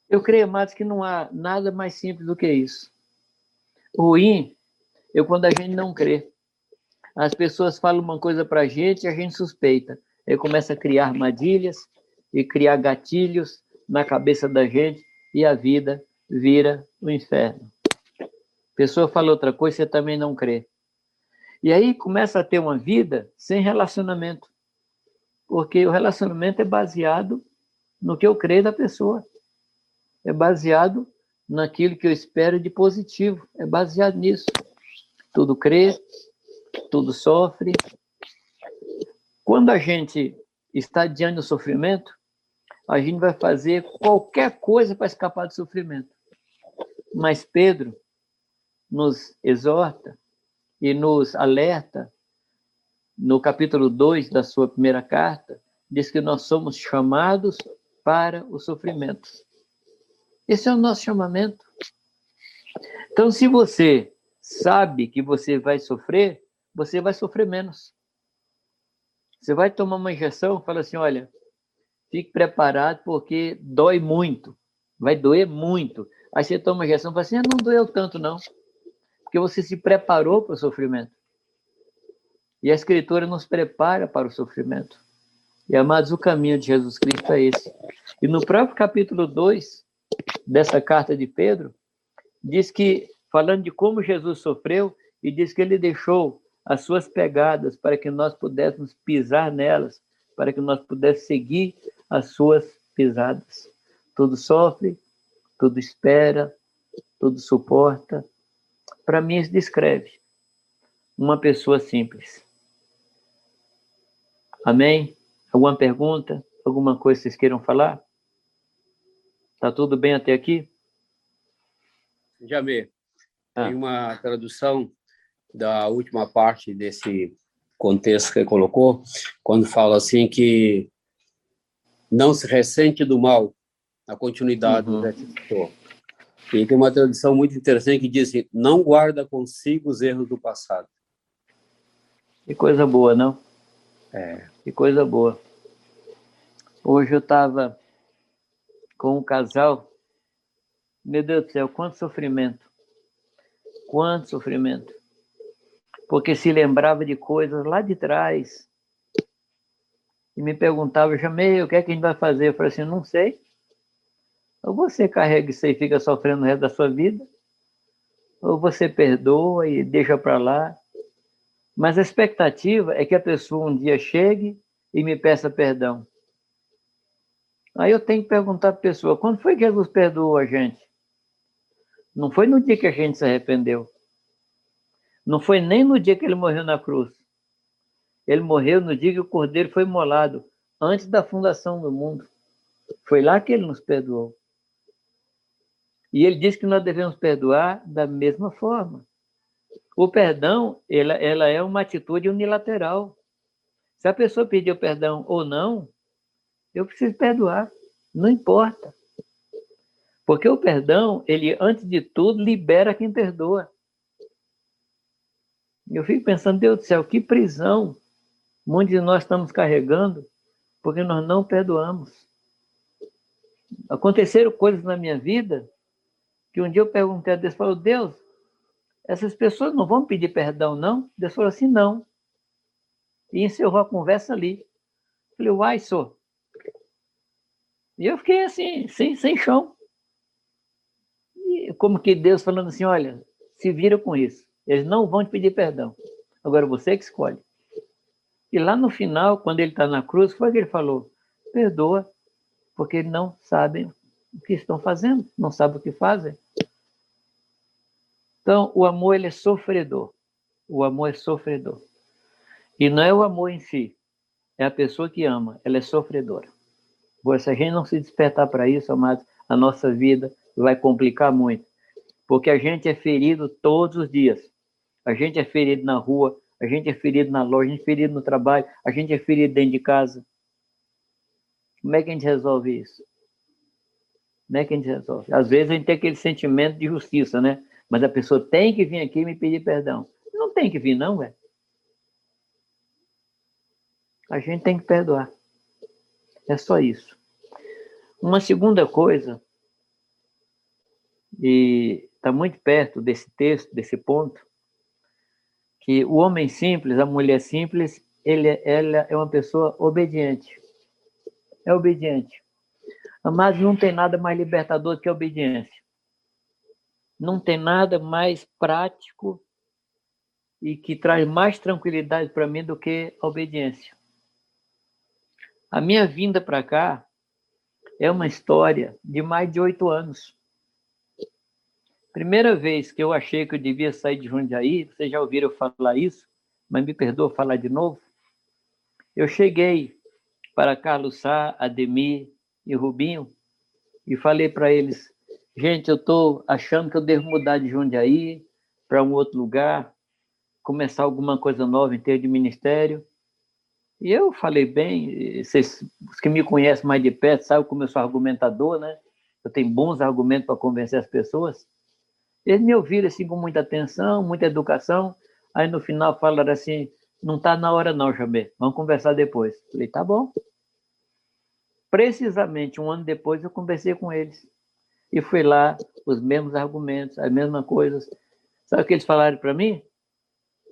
Eu creio, amados, que não há nada mais simples do que isso. Ruim é quando a gente não crê. As pessoas falam uma coisa para a gente e a gente suspeita. Aí começa a criar armadilhas e criar gatilhos na cabeça da gente e a vida vira o inferno. A pessoa fala outra coisa, você também não crê. E aí começa a ter uma vida sem relacionamento. Porque o relacionamento é baseado no que eu creio da pessoa. É baseado naquilo que eu espero de positivo. É baseado nisso. Tudo crê, tudo sofre. Quando a gente está diante do sofrimento, a gente vai fazer qualquer coisa para escapar do sofrimento. Mas Pedro nos exorta e nos alerta, no capítulo 2 da sua primeira carta, diz que nós somos chamados para o sofrimento. Esse é o nosso chamamento. Então, se você sabe que você vai sofrer, você vai sofrer menos. Você vai tomar uma injeção, fala assim, olha, fique preparado porque dói muito, vai doer muito. Aí você toma uma injeção e fala assim, ah, não doeu tanto não porque você se preparou para o sofrimento. E a Escritura nos prepara para o sofrimento. E, amados, o caminho de Jesus Cristo é esse. E no próprio capítulo 2 dessa carta de Pedro, diz que, falando de como Jesus sofreu, e diz que ele deixou as suas pegadas para que nós pudéssemos pisar nelas, para que nós pudéssemos seguir as suas pisadas. Tudo sofre, tudo espera, tudo suporta, para mim, isso descreve uma pessoa simples. Amém? Alguma pergunta? Alguma coisa que vocês queiram falar? Tá tudo bem até aqui? Jamê, ah. tem uma tradução da última parte desse contexto que colocou, quando fala assim que não se ressente do mal, a continuidade uhum. receptor. E tem uma tradução muito interessante que diz assim, não guarda consigo os erros do passado. Que coisa boa, não? É. Que coisa boa. Hoje eu estava com um casal, meu Deus do céu, quanto sofrimento. Quanto sofrimento. Porque se lembrava de coisas lá de trás. E me perguntava, Jamei, o que é que a gente vai fazer? Eu falei assim, não sei. Ou você carrega isso aí e fica sofrendo o resto da sua vida, ou você perdoa e deixa para lá. Mas a expectativa é que a pessoa um dia chegue e me peça perdão. Aí eu tenho que perguntar para a pessoa: quando foi que Jesus perdoou a gente? Não foi no dia que a gente se arrependeu. Não foi nem no dia que ele morreu na cruz. Ele morreu no dia que o cordeiro foi molado, antes da fundação do mundo. Foi lá que ele nos perdoou. E ele diz que nós devemos perdoar da mesma forma. O perdão, ela, ela é uma atitude unilateral. Se a pessoa pediu perdão ou não, eu preciso perdoar. Não importa. Porque o perdão, ele, antes de tudo, libera quem perdoa. Eu fico pensando, Deus do céu, que prisão muitos de nós estamos carregando porque nós não perdoamos. Aconteceram coisas na minha vida que um dia eu perguntei a Deus, falou, Deus, essas pessoas não vão pedir perdão, não? Deus falou assim, não. E encerrou a conversa ali. Falei, uai, senhor. E eu fiquei assim, sem, sem chão. E como que Deus falando assim, olha, se vira com isso. Eles não vão te pedir perdão. Agora você que escolhe. E lá no final, quando ele está na cruz, foi que ele falou: perdoa, porque não sabem o que estão fazendo, não sabem o que fazem. Então, o amor ele é sofredor. O amor é sofredor. E não é o amor em si, é a pessoa que ama, ela é sofredora. Agora, se a gente não se despertar para isso, amados, a nossa vida vai complicar muito. Porque a gente é ferido todos os dias. A gente é ferido na rua, a gente é ferido na loja, a gente é ferido no trabalho, a gente é ferido dentro de casa. Como é que a gente resolve isso? Como é que a gente resolve? Às vezes a gente tem aquele sentimento de justiça, né? Mas a pessoa tem que vir aqui e me pedir perdão. Não tem que vir, não, velho. A gente tem que perdoar. É só isso. Uma segunda coisa, e está muito perto desse texto, desse ponto, que o homem simples, a mulher simples, ele, ela é uma pessoa obediente. É obediente. Mas não tem nada mais libertador do que a obediência. Não tem nada mais prático e que traz mais tranquilidade para mim do que a obediência. A minha vinda para cá é uma história de mais de oito anos. Primeira vez que eu achei que eu devia sair de Jundiaí, vocês já ouviram falar isso, mas me perdoa falar de novo. Eu cheguei para Carlos Sá, Ademir e Rubinho e falei para eles: gente, eu estou achando que eu devo mudar de Jundiaí para um outro lugar, começar alguma coisa nova em termos de ministério. E eu falei bem, vocês, os que me conhecem mais de perto sabem como eu sou argumentador, né? Eu tenho bons argumentos para convencer as pessoas. Eles me ouviram assim com muita atenção, muita educação. Aí no final falaram assim: não está na hora, não, Jabé, vamos conversar depois. Falei: tá bom. Precisamente um ano depois eu conversei com eles. E fui lá, os mesmos argumentos, as mesmas coisas. Sabe o que eles falaram para mim?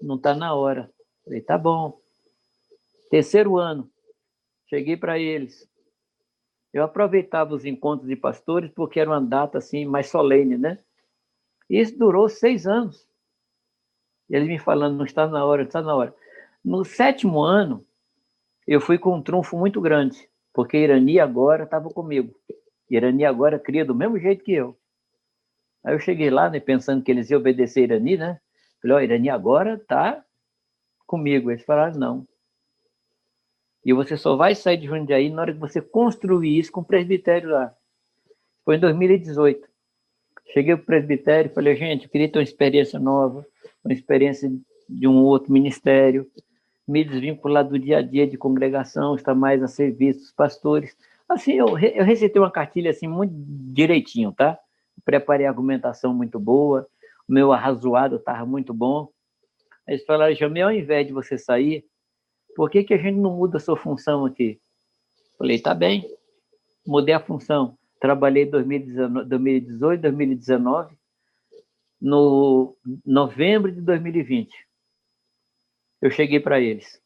Não está na hora. Falei: tá bom. Terceiro ano, cheguei para eles. Eu aproveitava os encontros de pastores porque era uma data assim mais solene, né? E isso durou seis anos. Ele me falando, não está na hora, não está na hora. No sétimo ano, eu fui com um trunfo muito grande, porque Irani agora estava comigo. Irani agora cria do mesmo jeito que eu. Aí eu cheguei lá, né, pensando que eles iam obedecer Irani, né? Falei, ó, oh, Irani agora está comigo. Eles falaram, não. E você só vai sair de Jundiaí na hora que você construir isso com o presbitério lá. Foi em 2018. Cheguei para o presbitério e falei, gente, eu queria ter uma experiência nova, uma experiência de um outro ministério, me desvincular do dia a dia de congregação, estar mais a serviço dos pastores. Assim, eu, eu recebi uma cartilha assim muito direitinho, tá? Preparei a argumentação muito boa, o meu arrazoado estava muito bom. Eles falaram, Jamil, ao invés de você sair, por que, que a gente não muda a sua função aqui? Falei, tá bem, mudei a função. Trabalhei 2018, 2019, no novembro de 2020. Eu cheguei para eles.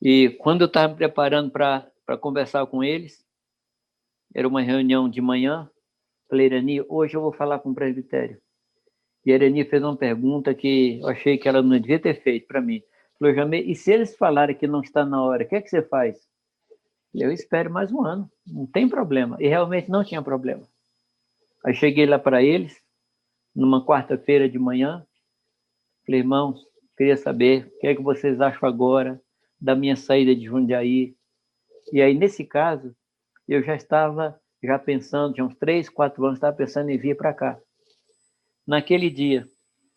E quando eu estava me preparando para conversar com eles, era uma reunião de manhã, falei, Irani, hoje eu vou falar com o presbitério. E a Irani fez uma pergunta que eu achei que ela não devia ter feito para mim. Falou, Jamê, e se eles falarem que não está na hora, o que é que você faz? Eu espero mais um ano, não tem problema. E realmente não tinha problema. Aí cheguei lá para eles, numa quarta-feira de manhã, falei, irmãos, queria saber o que é que vocês acham agora da minha saída de Jundiaí. E aí, nesse caso, eu já estava já pensando, tinha uns três, quatro anos, estava pensando em vir para cá. Naquele dia,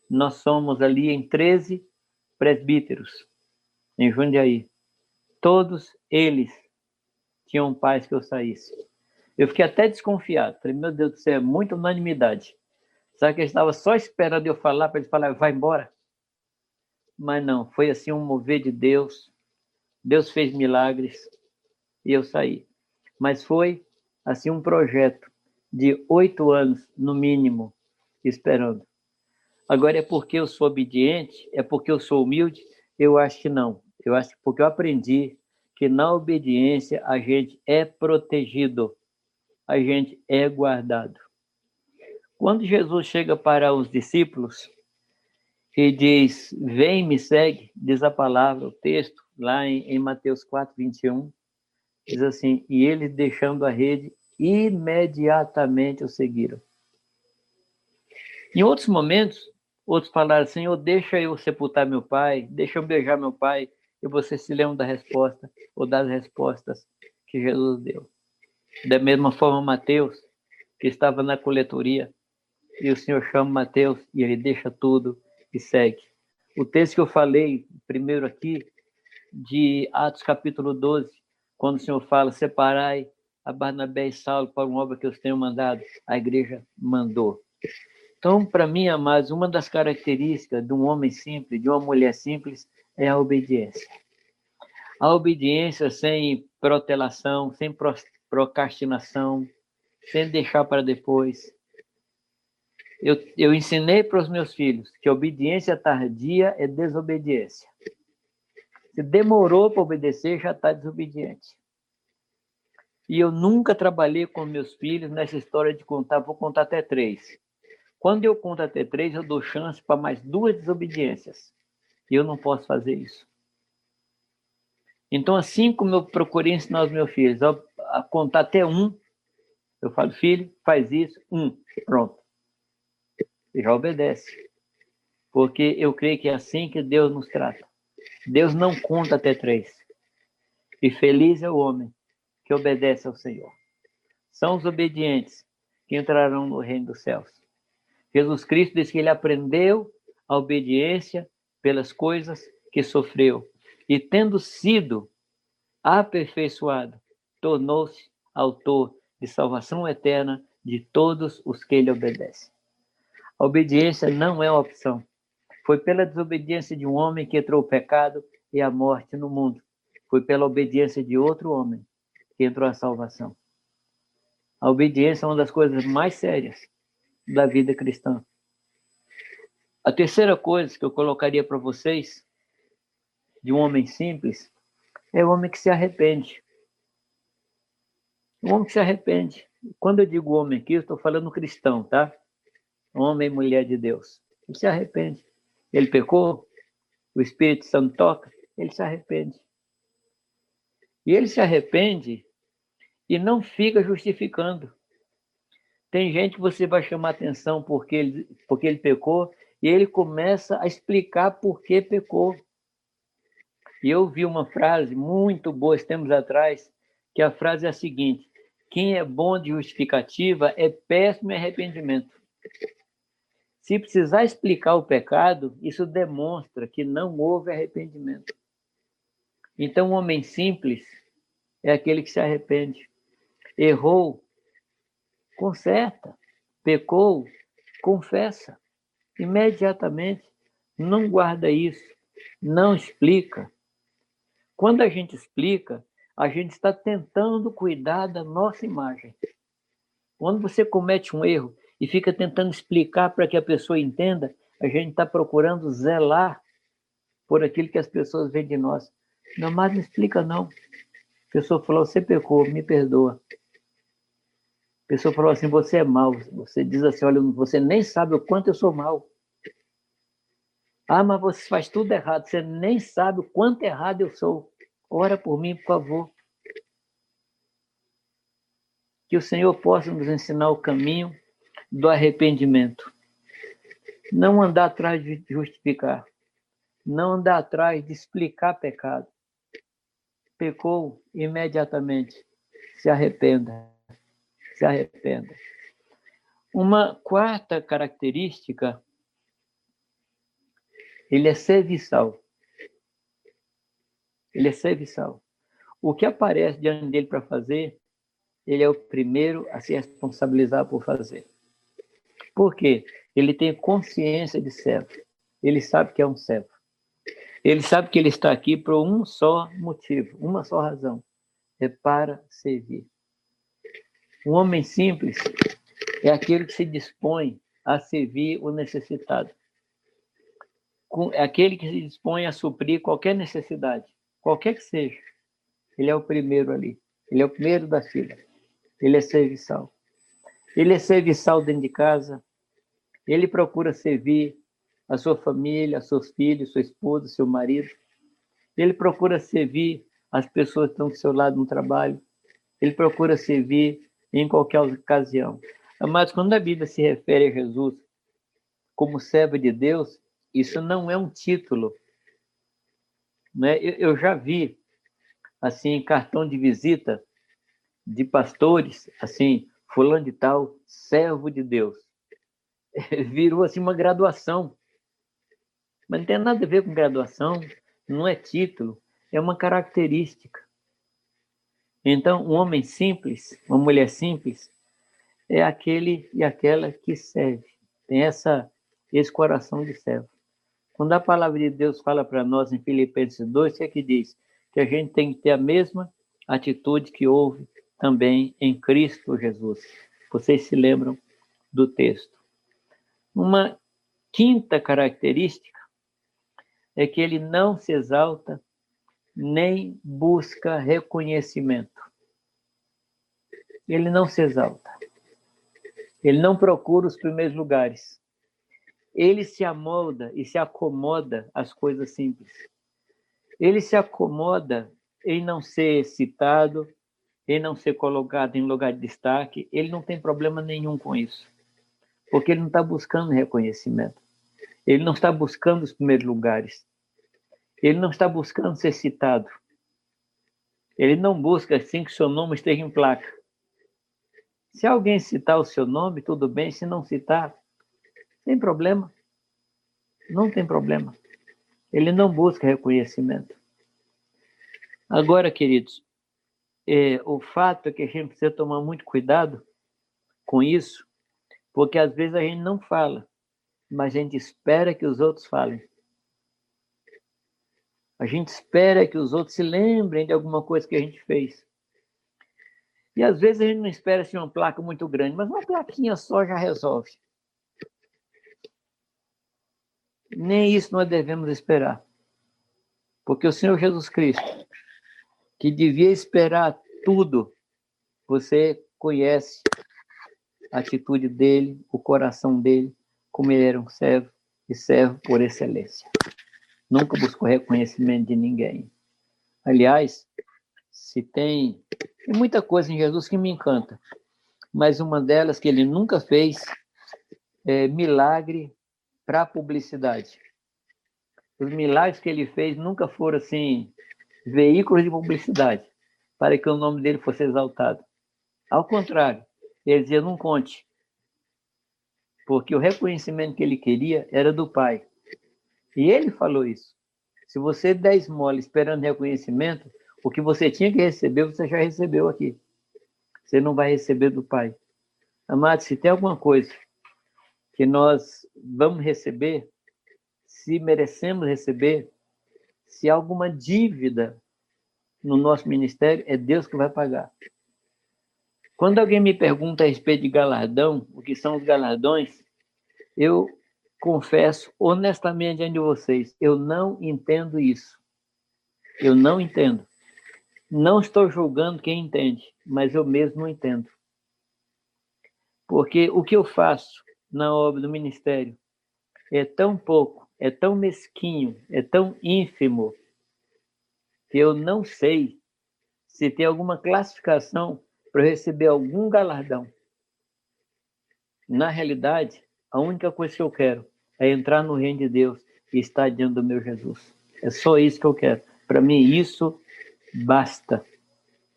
nós somos ali em 13 presbíteros, em Jundiaí. Todos eles tinham paz que eu saísse. Eu fiquei até desconfiado. Falei, meu Deus do céu, é muita unanimidade. Sabe que ele estava só esperando eu falar para ele falar, vai embora? Mas não, foi assim um mover de Deus. Deus fez milagres e eu saí. Mas foi assim um projeto de oito anos, no mínimo, esperando. Agora é porque eu sou obediente? É porque eu sou humilde? Eu acho que não. Eu acho que porque eu aprendi que na obediência a gente é protegido, a gente é guardado. Quando Jesus chega para os discípulos e diz: Vem, me segue, diz a palavra, o texto, lá em, em Mateus 4, 21, diz assim: E eles, deixando a rede, imediatamente o seguiram. Em outros momentos, outros falaram: Senhor, deixa eu sepultar meu pai, deixa eu beijar meu pai, e você se lembra da resposta ou das respostas que Jesus deu. Da mesma forma, Mateus, que estava na coletoria, e o Senhor chama Mateus e ele deixa tudo e segue. O texto que eu falei primeiro aqui, de Atos capítulo 12, quando o Senhor fala: Separai a Barnabé e Saulo para uma obra que eu tenho mandado, a igreja mandou. Então, para mim, amados, uma das características de um homem simples, de uma mulher simples, é a obediência. A obediência sem protelação, sem procrastinação, sem deixar para depois. Eu, eu ensinei para os meus filhos que obediência tardia é desobediência. Se demorou para obedecer, já está desobediente. E eu nunca trabalhei com meus filhos nessa história de contar, vou contar até três. Quando eu conto até três, eu dou chance para mais duas desobediências. E eu não posso fazer isso. Então, assim como eu procurei ensinar os meus filhos a, contar até um, eu falo, filho, faz isso, um, pronto. E já obedece. Porque eu creio que é assim que Deus nos trata. Deus não conta até três. E feliz é o homem que obedece ao Senhor. São os obedientes que entrarão no reino dos céus. Jesus Cristo diz que ele aprendeu a obediência pelas coisas que sofreu e, tendo sido aperfeiçoado, tornou-se autor de salvação eterna de todos os que ele obedece. A obediência não é uma opção. Foi pela desobediência de um homem que entrou o pecado e a morte no mundo. Foi pela obediência de outro homem que entrou a salvação. A obediência é uma das coisas mais sérias da vida cristã. A terceira coisa que eu colocaria para vocês de um homem simples é o homem que se arrepende. O homem que se arrepende. Quando eu digo homem aqui, eu estou falando cristão, tá? Homem e mulher de Deus. Ele se arrepende. Ele pecou, o Espírito Santo toca, ele se arrepende. E ele se arrepende e não fica justificando. Tem gente que você vai chamar atenção porque ele, porque ele pecou e ele começa a explicar por que pecou. E eu vi uma frase muito boa tempos atrás, que a frase é a seguinte: quem é bom de justificativa é péssimo em arrependimento. Se precisar explicar o pecado, isso demonstra que não houve arrependimento. Então, o homem simples é aquele que se arrepende. Errou, conserta. Pecou, confessa. Imediatamente. Não guarda isso. Não explica. Quando a gente explica, a gente está tentando cuidar da nossa imagem. Quando você comete um erro, e fica tentando explicar para que a pessoa entenda, a gente está procurando zelar por aquilo que as pessoas veem de nós. Não, mas não explica não. A pessoa falou, você pecou, me perdoa. A pessoa falou assim, você é mau. Você diz assim, olha, você nem sabe o quanto eu sou mau. Ah, mas você faz tudo errado. Você nem sabe o quanto errado eu sou. Ora por mim, por favor. Que o Senhor possa nos ensinar o caminho do arrependimento. Não andar atrás de justificar. Não andar atrás de explicar pecado. Pecou imediatamente. Se arrependa. Se arrependa. Uma quarta característica, ele é serviçal. Ele é serviçal. O que aparece diante dele para fazer, ele é o primeiro a se responsabilizar por fazer. Por quê? Ele tem consciência de servo. Ele sabe que é um servo. Ele sabe que ele está aqui por um só motivo, uma só razão: é para servir. Um homem simples é aquele que se dispõe a servir o necessitado. É aquele que se dispõe a suprir qualquer necessidade, qualquer que seja. Ele é o primeiro ali. Ele é o primeiro da fila. Ele é serviçal. Ele é serviçal dentro de casa. Ele procura servir a sua família, seus filhos, sua esposa, seu marido. Ele procura servir as pessoas que estão do seu lado no trabalho. Ele procura servir em qualquer ocasião. Mas quando a Bíblia se refere a Jesus como servo de Deus, isso não é um título. Né? Eu já vi assim cartão de visita de pastores, assim, fulano de tal, servo de Deus. Virou assim uma graduação. Mas não tem nada a ver com graduação, não é título, é uma característica. Então, um homem simples, uma mulher simples, é aquele e aquela que serve. Tem essa, esse coração de servo. Quando a palavra de Deus fala para nós em Filipenses 2, o que é que diz? Que a gente tem que ter a mesma atitude que houve também em Cristo Jesus. Vocês se lembram do texto. Uma quinta característica é que ele não se exalta nem busca reconhecimento. Ele não se exalta. Ele não procura os primeiros lugares. Ele se amolda e se acomoda às coisas simples. Ele se acomoda em não ser citado, em não ser colocado em lugar de destaque. Ele não tem problema nenhum com isso, porque ele não está buscando reconhecimento. Ele não está buscando os primeiros lugares. Ele não está buscando ser citado. Ele não busca assim que seu nome esteja em placa. Se alguém citar o seu nome, tudo bem. Se não citar, tem problema. Não tem problema. Ele não busca reconhecimento. Agora, queridos, é, o fato é que a gente precisa tomar muito cuidado com isso, porque às vezes a gente não fala, mas a gente espera que os outros falem. A gente espera que os outros se lembrem de alguma coisa que a gente fez. E às vezes a gente não espera assim, uma placa muito grande, mas uma plaquinha só já resolve. Nem isso nós devemos esperar. Porque o Senhor Jesus Cristo, que devia esperar tudo, você conhece a atitude dele, o coração dele, como ele era um servo e servo por excelência nunca buscou reconhecimento de ninguém. Aliás, se tem, tem muita coisa em Jesus que me encanta, mas uma delas que ele nunca fez é milagre para publicidade. Os milagres que ele fez nunca foram assim veículos de publicidade para que o nome dele fosse exaltado. Ao contrário, ele dizia: não conte, porque o reconhecimento que ele queria era do Pai. E ele falou isso. Se você der esmola esperando reconhecimento, o que você tinha que receber, você já recebeu aqui. Você não vai receber do Pai. Amado, se tem alguma coisa que nós vamos receber, se merecemos receber, se há alguma dívida no nosso ministério, é Deus que vai pagar. Quando alguém me pergunta a respeito de galardão, o que são os galardões, eu confesso honestamente diante de vocês, eu não entendo isso. Eu não entendo. Não estou julgando quem entende, mas eu mesmo não entendo. Porque o que eu faço na obra do ministério é tão pouco, é tão mesquinho, é tão ínfimo, que eu não sei se tem alguma classificação para receber algum galardão. Na realidade, a única coisa que eu quero é entrar no reino de Deus e estar diante do meu Jesus. É só isso que eu quero. Para mim, isso basta.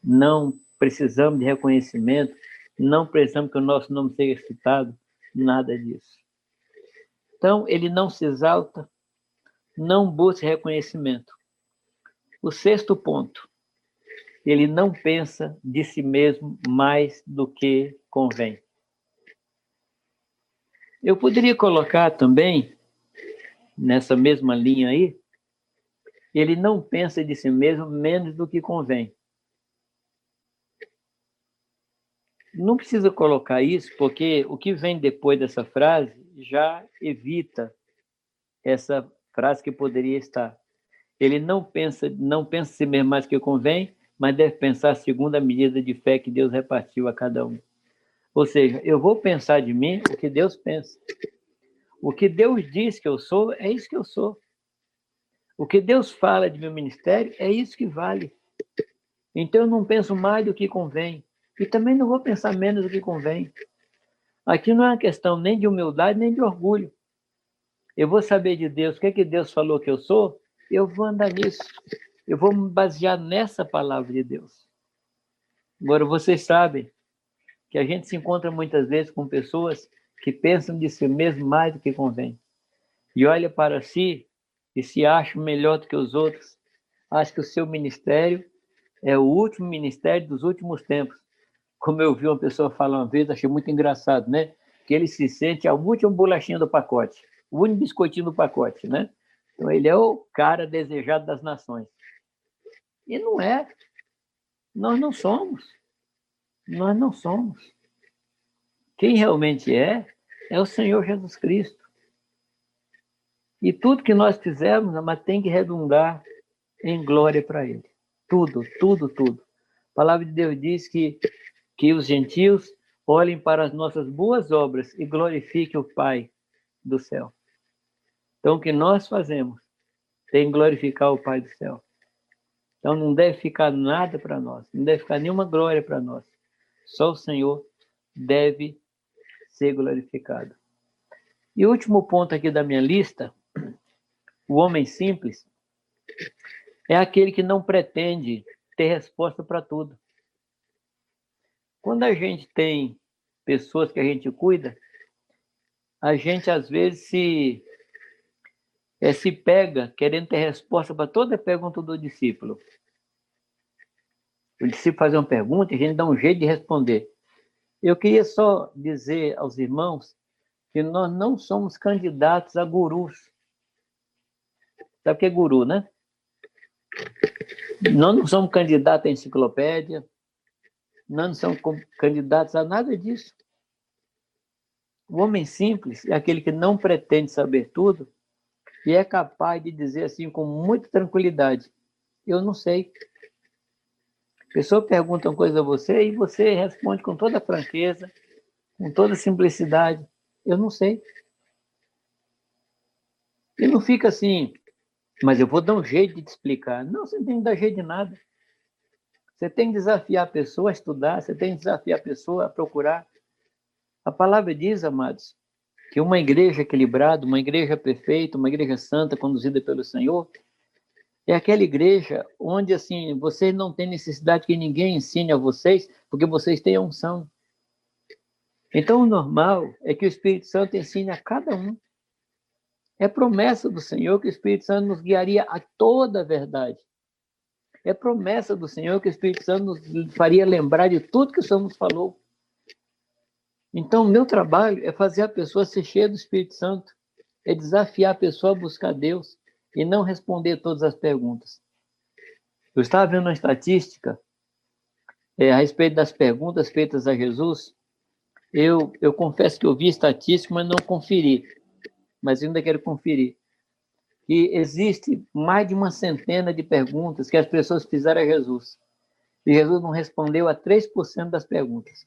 Não precisamos de reconhecimento, não precisamos que o nosso nome seja citado, nada disso. Então, ele não se exalta, não busca reconhecimento. O sexto ponto, ele não pensa de si mesmo mais do que convém. Eu poderia colocar também, nessa mesma linha aí, ele não pensa de si mesmo menos do que convém. Não precisa colocar isso, porque o que vem depois dessa frase já evita essa frase que poderia estar. Ele não pensa, não pensa si mesmo mais que convém, mas deve pensar segundo a medida de fé que Deus repartiu a cada um. Ou seja, eu vou pensar de mim o que Deus pensa. O que Deus diz que eu sou, é isso que eu sou. O que Deus fala de meu ministério, é isso que vale. Então eu não penso mais do que convém. E também não vou pensar menos do que convém. Aqui não é uma questão nem de humildade, nem de orgulho. Eu vou saber de Deus o que, é que Deus falou que eu sou, eu vou andar nisso. Eu vou me basear nessa palavra de Deus. Agora, vocês sabem que a gente se encontra muitas vezes com pessoas que pensam de si mesmo mais do que convém. E olha para si e se acham melhor do que os outros. Acha que o seu ministério é o último ministério dos últimos tempos como eu vi uma pessoa falar uma vez, achei muito engraçado, né? Que ele se sente a última bolachinha do pacote, o único biscoitinho do pacote, né? Então ele é o cara desejado das nações. E não é. Nós não somos. Nós não somos. Quem realmente é, é o Senhor Jesus Cristo. E tudo que nós fizermos, mas tem que redundar em glória para Ele. Tudo, tudo, tudo. A palavra de Deus diz que que os gentios olhem para as nossas boas obras e glorifiquem o Pai do céu. Então, o que nós fazemos tem glorificar o Pai do céu. Então, não deve ficar nada para nós, não deve ficar nenhuma glória para nós. Só o Senhor deve ser glorificado. E o último ponto aqui da minha lista, o homem simples, é aquele que não pretende ter resposta para tudo. Quando a gente tem pessoas que a gente cuida, a gente às vezes se é, se pega querendo ter resposta para toda pergunta do discípulo. O discípulo faz uma pergunta e a gente dá um jeito de responder. Eu queria só dizer aos irmãos que nós não somos candidatos a gurus. Sabe o que é guru, né? Nós não somos candidatos à enciclopédia, não são candidatos a nada disso. O homem simples é aquele que não pretende saber tudo e é capaz de dizer assim com muita tranquilidade: Eu não sei. A pessoa pergunta uma coisa a você e você responde com toda franqueza, com toda simplicidade: Eu não sei. E não fica assim, mas eu vou dar um jeito de te explicar. Não, você não tem que dar jeito de nada. Você tem que desafiar a pessoa a estudar, você tem que desafiar a pessoa a procurar. A palavra diz, amados, que uma igreja equilibrada, uma igreja perfeita, uma igreja santa, conduzida pelo Senhor, é aquela igreja onde, assim, vocês não têm necessidade que ninguém ensine a vocês, porque vocês têm a unção. Então, o normal é que o Espírito Santo ensine a cada um. É promessa do Senhor que o Espírito Santo nos guiaria a toda a verdade. É promessa do Senhor que o Espírito Santo nos faria lembrar de tudo que o Senhor nos falou. Então, o meu trabalho é fazer a pessoa ser cheia do Espírito Santo, é desafiar a pessoa a buscar Deus e não responder todas as perguntas. Eu estava vendo uma estatística é, a respeito das perguntas feitas a Jesus. Eu, eu confesso que eu vi estatística, mas não conferi. Mas ainda quero conferir que existe mais de uma centena de perguntas que as pessoas fizeram a Jesus. E Jesus não respondeu a 3% das perguntas.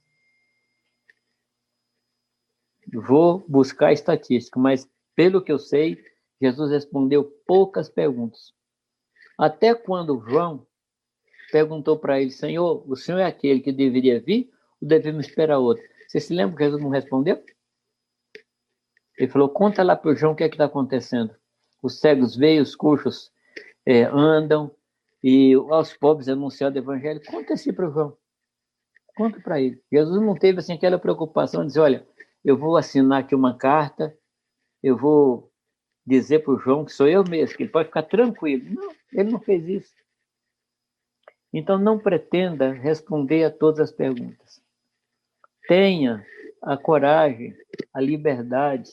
Vou buscar estatística, mas pelo que eu sei, Jesus respondeu poucas perguntas. Até quando João perguntou para ele, Senhor, o Senhor é aquele que deveria vir ou devemos esperar outro? Você se lembra que Jesus não respondeu? Ele falou, conta lá para o João o que é que está acontecendo os cegos veem, os coxos é, andam, e aos pobres anunciado o evangelho. Conta assim para o João. Conta para ele. Jesus não teve assim aquela preocupação de dizer, olha, eu vou assinar aqui uma carta, eu vou dizer para o João que sou eu mesmo, que ele pode ficar tranquilo. Não, ele não fez isso. Então, não pretenda responder a todas as perguntas. Tenha a coragem, a liberdade,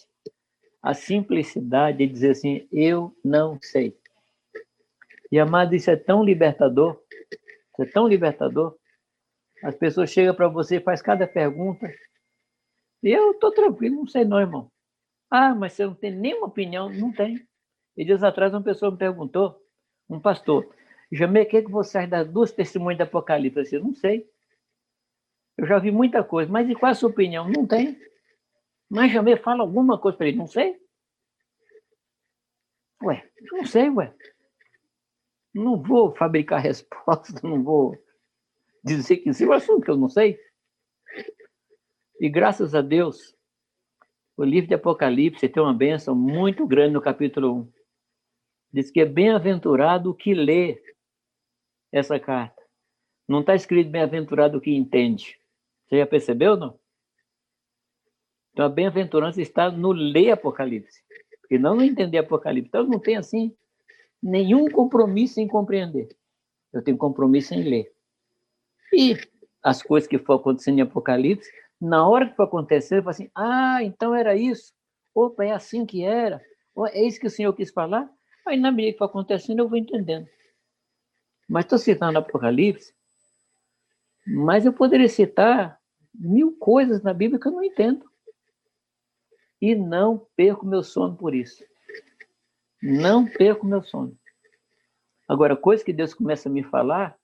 a simplicidade de dizer assim: eu não sei. E amado, isso é tão libertador, isso é tão libertador. As pessoas chegam para você e faz cada pergunta. E eu estou tranquilo, não sei não, irmão. Ah, mas você não tem nenhuma opinião? Não tem. E dias atrás uma pessoa me perguntou, um pastor, Jamê, o que, é que você acha das duas testemunhas do Apocalipse? Eu disse, não sei. Eu já vi muita coisa, mas e qual a sua opinião? Não tem. Mas Jamê, fala alguma coisa para ele. Não sei. Ué, não sei, ué. Não vou fabricar resposta, não vou dizer que sim, um assunto que eu não sei. E graças a Deus, o livro de Apocalipse tem uma bênção muito grande no capítulo 1. Diz que é bem-aventurado o que lê essa carta. Não está escrito bem-aventurado o que entende. Você já percebeu, não? Então, a bem-aventurança está no ler Apocalipse, e não no entender Apocalipse. Então, não tem, assim, nenhum compromisso em compreender. Eu tenho compromisso em ler. E as coisas que foram acontecendo em Apocalipse, na hora que for acontecer, eu falo assim, ah, então era isso. Opa, é assim que era. É isso que o Senhor quis falar? Aí, na medida que for acontecendo, eu vou entendendo. Mas estou citando Apocalipse, mas eu poderia citar mil coisas na Bíblia que eu não entendo. E não perco meu sono por isso. Não perco meu sono. Agora, coisa que Deus começa a me falar,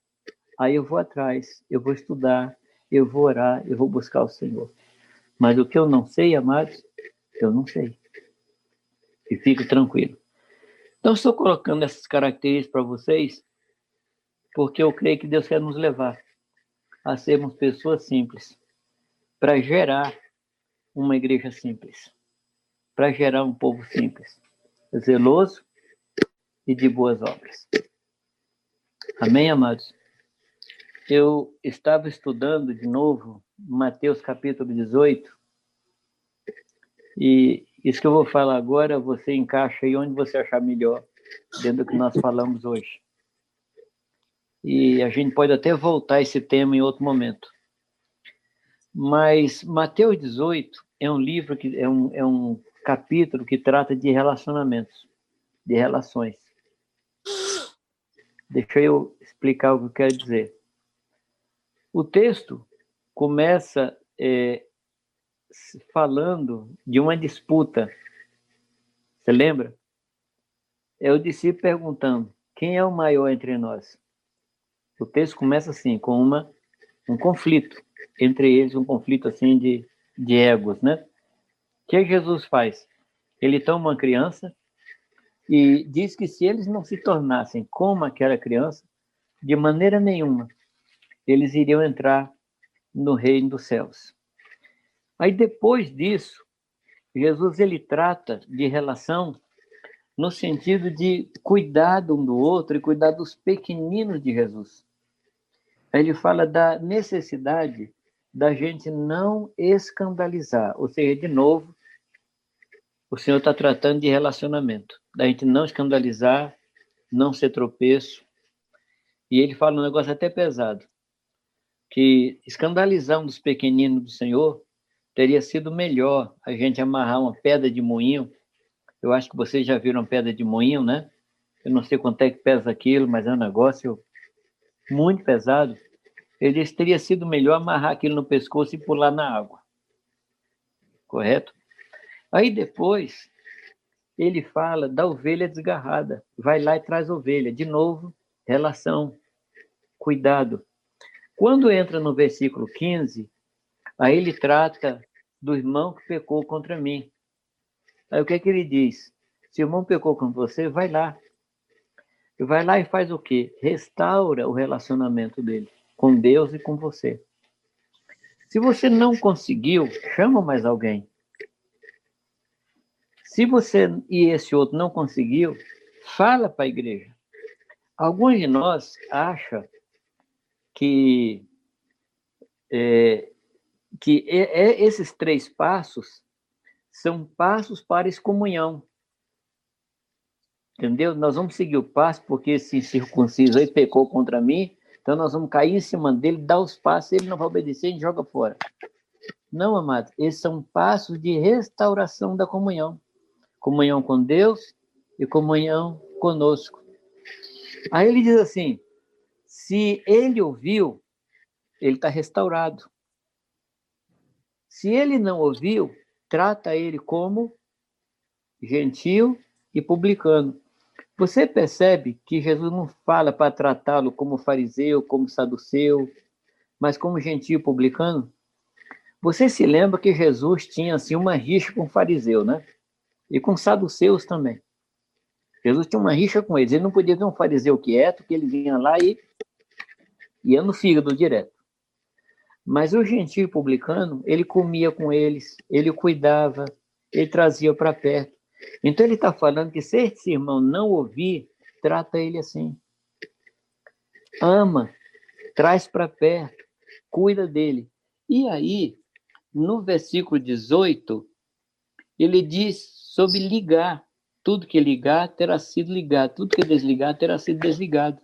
aí eu vou atrás, eu vou estudar, eu vou orar, eu vou buscar o Senhor. Mas o que eu não sei, amados, eu não sei. E fico tranquilo. Então, estou colocando essas características para vocês, porque eu creio que Deus quer nos levar a sermos pessoas simples, para gerar uma igreja simples, para gerar um povo simples, zeloso e de boas obras. Amém, amados? Eu estava estudando de novo Mateus capítulo 18, e isso que eu vou falar agora, você encaixa aí onde você achar melhor, dentro do que nós falamos hoje e a gente pode até voltar esse tema em outro momento. Mas Mateus 18 é um livro que é um, é um capítulo que trata de relacionamentos, de relações. Deixa eu explicar o que eu quero dizer. O texto começa é, falando de uma disputa. Você lembra? É o discípulo perguntando: quem é o maior entre nós? o texto começa assim, com uma, um conflito entre eles, um conflito assim de, de egos, né? Que Jesus faz? Ele toma uma criança e diz que se eles não se tornassem como aquela criança, de maneira nenhuma, eles iriam entrar no reino dos céus. Aí depois disso, Jesus ele trata de relação no sentido de cuidar um do outro e cuidar dos pequeninos de Jesus ele fala da necessidade da gente não escandalizar. Ou seja, de novo, o Senhor está tratando de relacionamento, da gente não escandalizar, não ser tropeço. E ele fala um negócio até pesado, que escandalizar um dos pequeninos do Senhor teria sido melhor a gente amarrar uma pedra de moinho. Eu acho que vocês já viram pedra de moinho, né? Eu não sei quanto é que pesa aquilo, mas é um negócio muito pesado, ele teria sido melhor amarrar aquilo no pescoço e pular na água. Correto? Aí depois, ele fala da ovelha desgarrada. Vai lá e traz ovelha. De novo, relação, cuidado. Quando entra no versículo 15, aí ele trata do irmão que pecou contra mim. Aí o que é que ele diz? Se o irmão pecou contra você, vai lá, vai lá e faz o quê? Restaura o relacionamento dele com Deus e com você. Se você não conseguiu, chama mais alguém. Se você e esse outro não conseguiu, fala para a igreja. Alguns de nós acham que, é, que é, esses três passos são passos para excomunhão. Entendeu? Nós vamos seguir o passo, porque se circuncisou e pecou contra mim, Então nós vamos cair em cima dele, dar os passos, ele não vai obedecer, a gente joga fora. Não, amados, esses são passos de restauração da comunhão. Comunhão com Deus e comunhão conosco. Aí ele diz assim: se ele ouviu, ele está restaurado. Se ele não ouviu, trata ele como gentil e publicano. Você percebe que Jesus não fala para tratá-lo como fariseu, como saduceu, mas como gentil publicano? Você se lembra que Jesus tinha assim uma rixa com fariseu, né? E com saduceus também. Jesus tinha uma rixa com eles. Ele não podia ver um fariseu quieto, que ele vinha lá e ia no fígado direto. Mas o gentil publicano, ele comia com eles, ele cuidava, ele trazia para perto. Então ele está falando que se esse irmão não ouvir, trata ele assim. Ama, traz para perto, cuida dele. E aí, no versículo 18, ele diz sobre ligar. Tudo que ligar terá sido ligado, tudo que desligar terá sido desligado.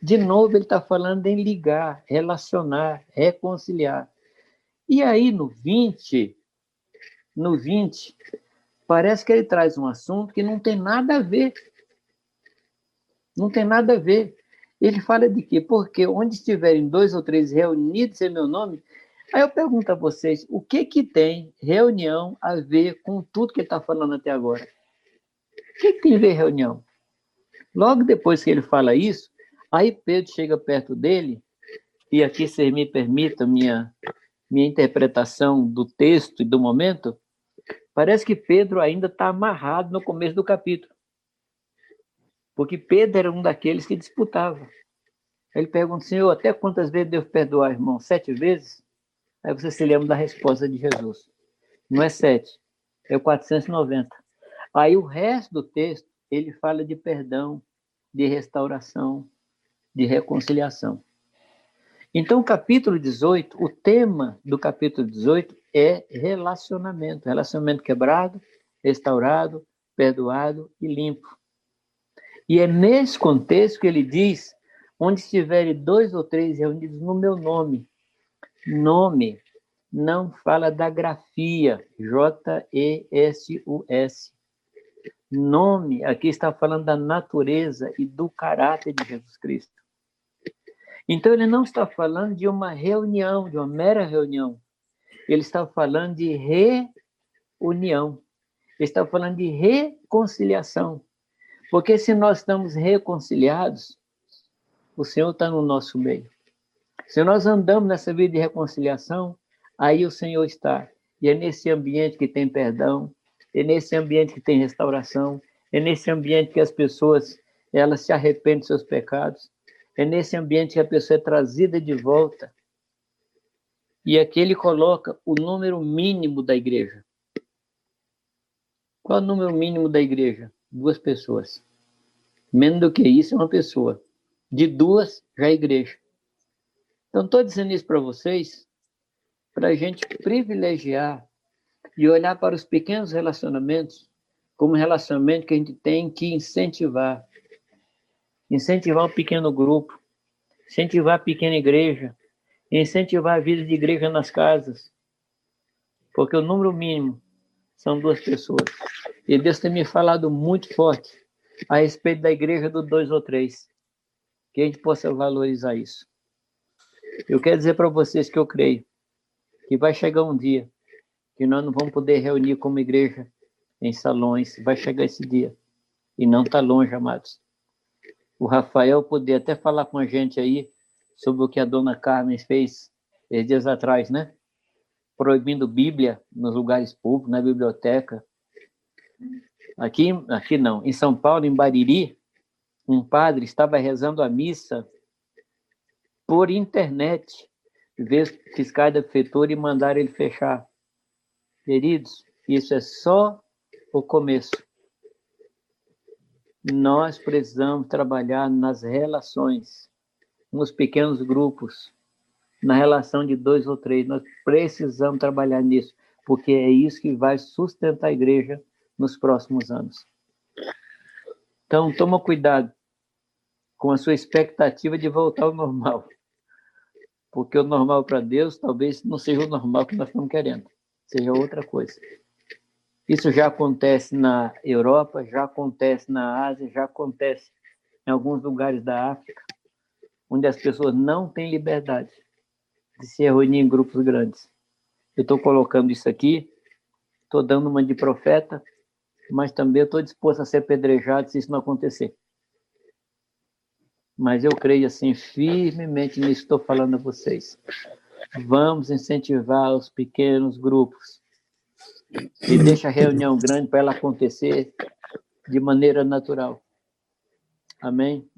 De novo, ele está falando em ligar, relacionar, reconciliar. E aí, no 20, no 20, parece que ele traz um assunto que não tem nada a ver. Não tem nada a ver. Ele fala de quê? Porque onde estiverem dois ou três reunidos em meu nome, aí eu pergunto a vocês, o que que tem reunião a ver com tudo que ele está falando até agora? O que, que tem a ver reunião? Logo depois que ele fala isso, aí Pedro chega perto dele, e aqui vocês me permitam minha, minha interpretação do texto e do momento, Parece que Pedro ainda está amarrado no começo do capítulo. Porque Pedro era um daqueles que disputava. Ele pergunta, Senhor, até quantas vezes devo perdoar, irmão? Sete vezes? Aí você se lembra da resposta de Jesus. Não é sete, é o 490. Aí o resto do texto, ele fala de perdão, de restauração, de reconciliação. Então, o capítulo 18, o tema do capítulo 18 é relacionamento. Relacionamento quebrado, restaurado, perdoado e limpo. E é nesse contexto que ele diz: onde estiverem dois ou três reunidos no meu nome. Nome não fala da grafia, J-E-S-U-S. Nome aqui está falando da natureza e do caráter de Jesus Cristo. Então, ele não está falando de uma reunião, de uma mera reunião ele está falando de reunião. Ele está falando de reconciliação. Porque se nós estamos reconciliados, o Senhor está no nosso meio. Se nós andamos nessa vida de reconciliação, aí o Senhor está. E é nesse ambiente que tem perdão, é nesse ambiente que tem restauração, é nesse ambiente que as pessoas elas se arrependem dos seus pecados, é nesse ambiente que a pessoa é trazida de volta e aqui ele coloca o número mínimo da igreja. Qual é o número mínimo da igreja? Duas pessoas. Menos do que isso é uma pessoa. De duas já é igreja. Então, estou dizendo isso para vocês para a gente privilegiar e olhar para os pequenos relacionamentos como relacionamento que a gente tem que incentivar. Incentivar um pequeno grupo, incentivar a pequena igreja, incentivar a vida de igreja nas casas, porque o número mínimo são duas pessoas. E Deus tem me falado muito forte a respeito da igreja do dois ou três, que a gente possa valorizar isso. Eu quero dizer para vocês que eu creio que vai chegar um dia que nós não vamos poder reunir como igreja em salões, vai chegar esse dia. E não está longe, amados. O Rafael poder até falar com a gente aí sobre o que a dona Carmen fez eh, dias atrás, né? Proibindo Bíblia nos lugares públicos, na biblioteca. Aqui, aqui não, em São Paulo, em Bariri, um padre estava rezando a missa por internet, ver fiscais da prefeitura e mandar ele fechar. Queridos, isso é só o começo. Nós precisamos trabalhar nas relações nos pequenos grupos, na relação de dois ou três. Nós precisamos trabalhar nisso, porque é isso que vai sustentar a igreja nos próximos anos. Então, toma cuidado com a sua expectativa de voltar ao normal. Porque o normal para Deus talvez não seja o normal que nós estamos querendo, seja outra coisa. Isso já acontece na Europa, já acontece na Ásia, já acontece em alguns lugares da África, onde as pessoas não têm liberdade de se reunir em grupos grandes. Eu estou colocando isso aqui, estou dando uma de profeta, mas também estou disposto a ser pedrejado se isso não acontecer. Mas eu creio assim firmemente nisso estou falando a vocês. Vamos incentivar os pequenos grupos e deixa a reunião grande para ela acontecer de maneira natural. Amém?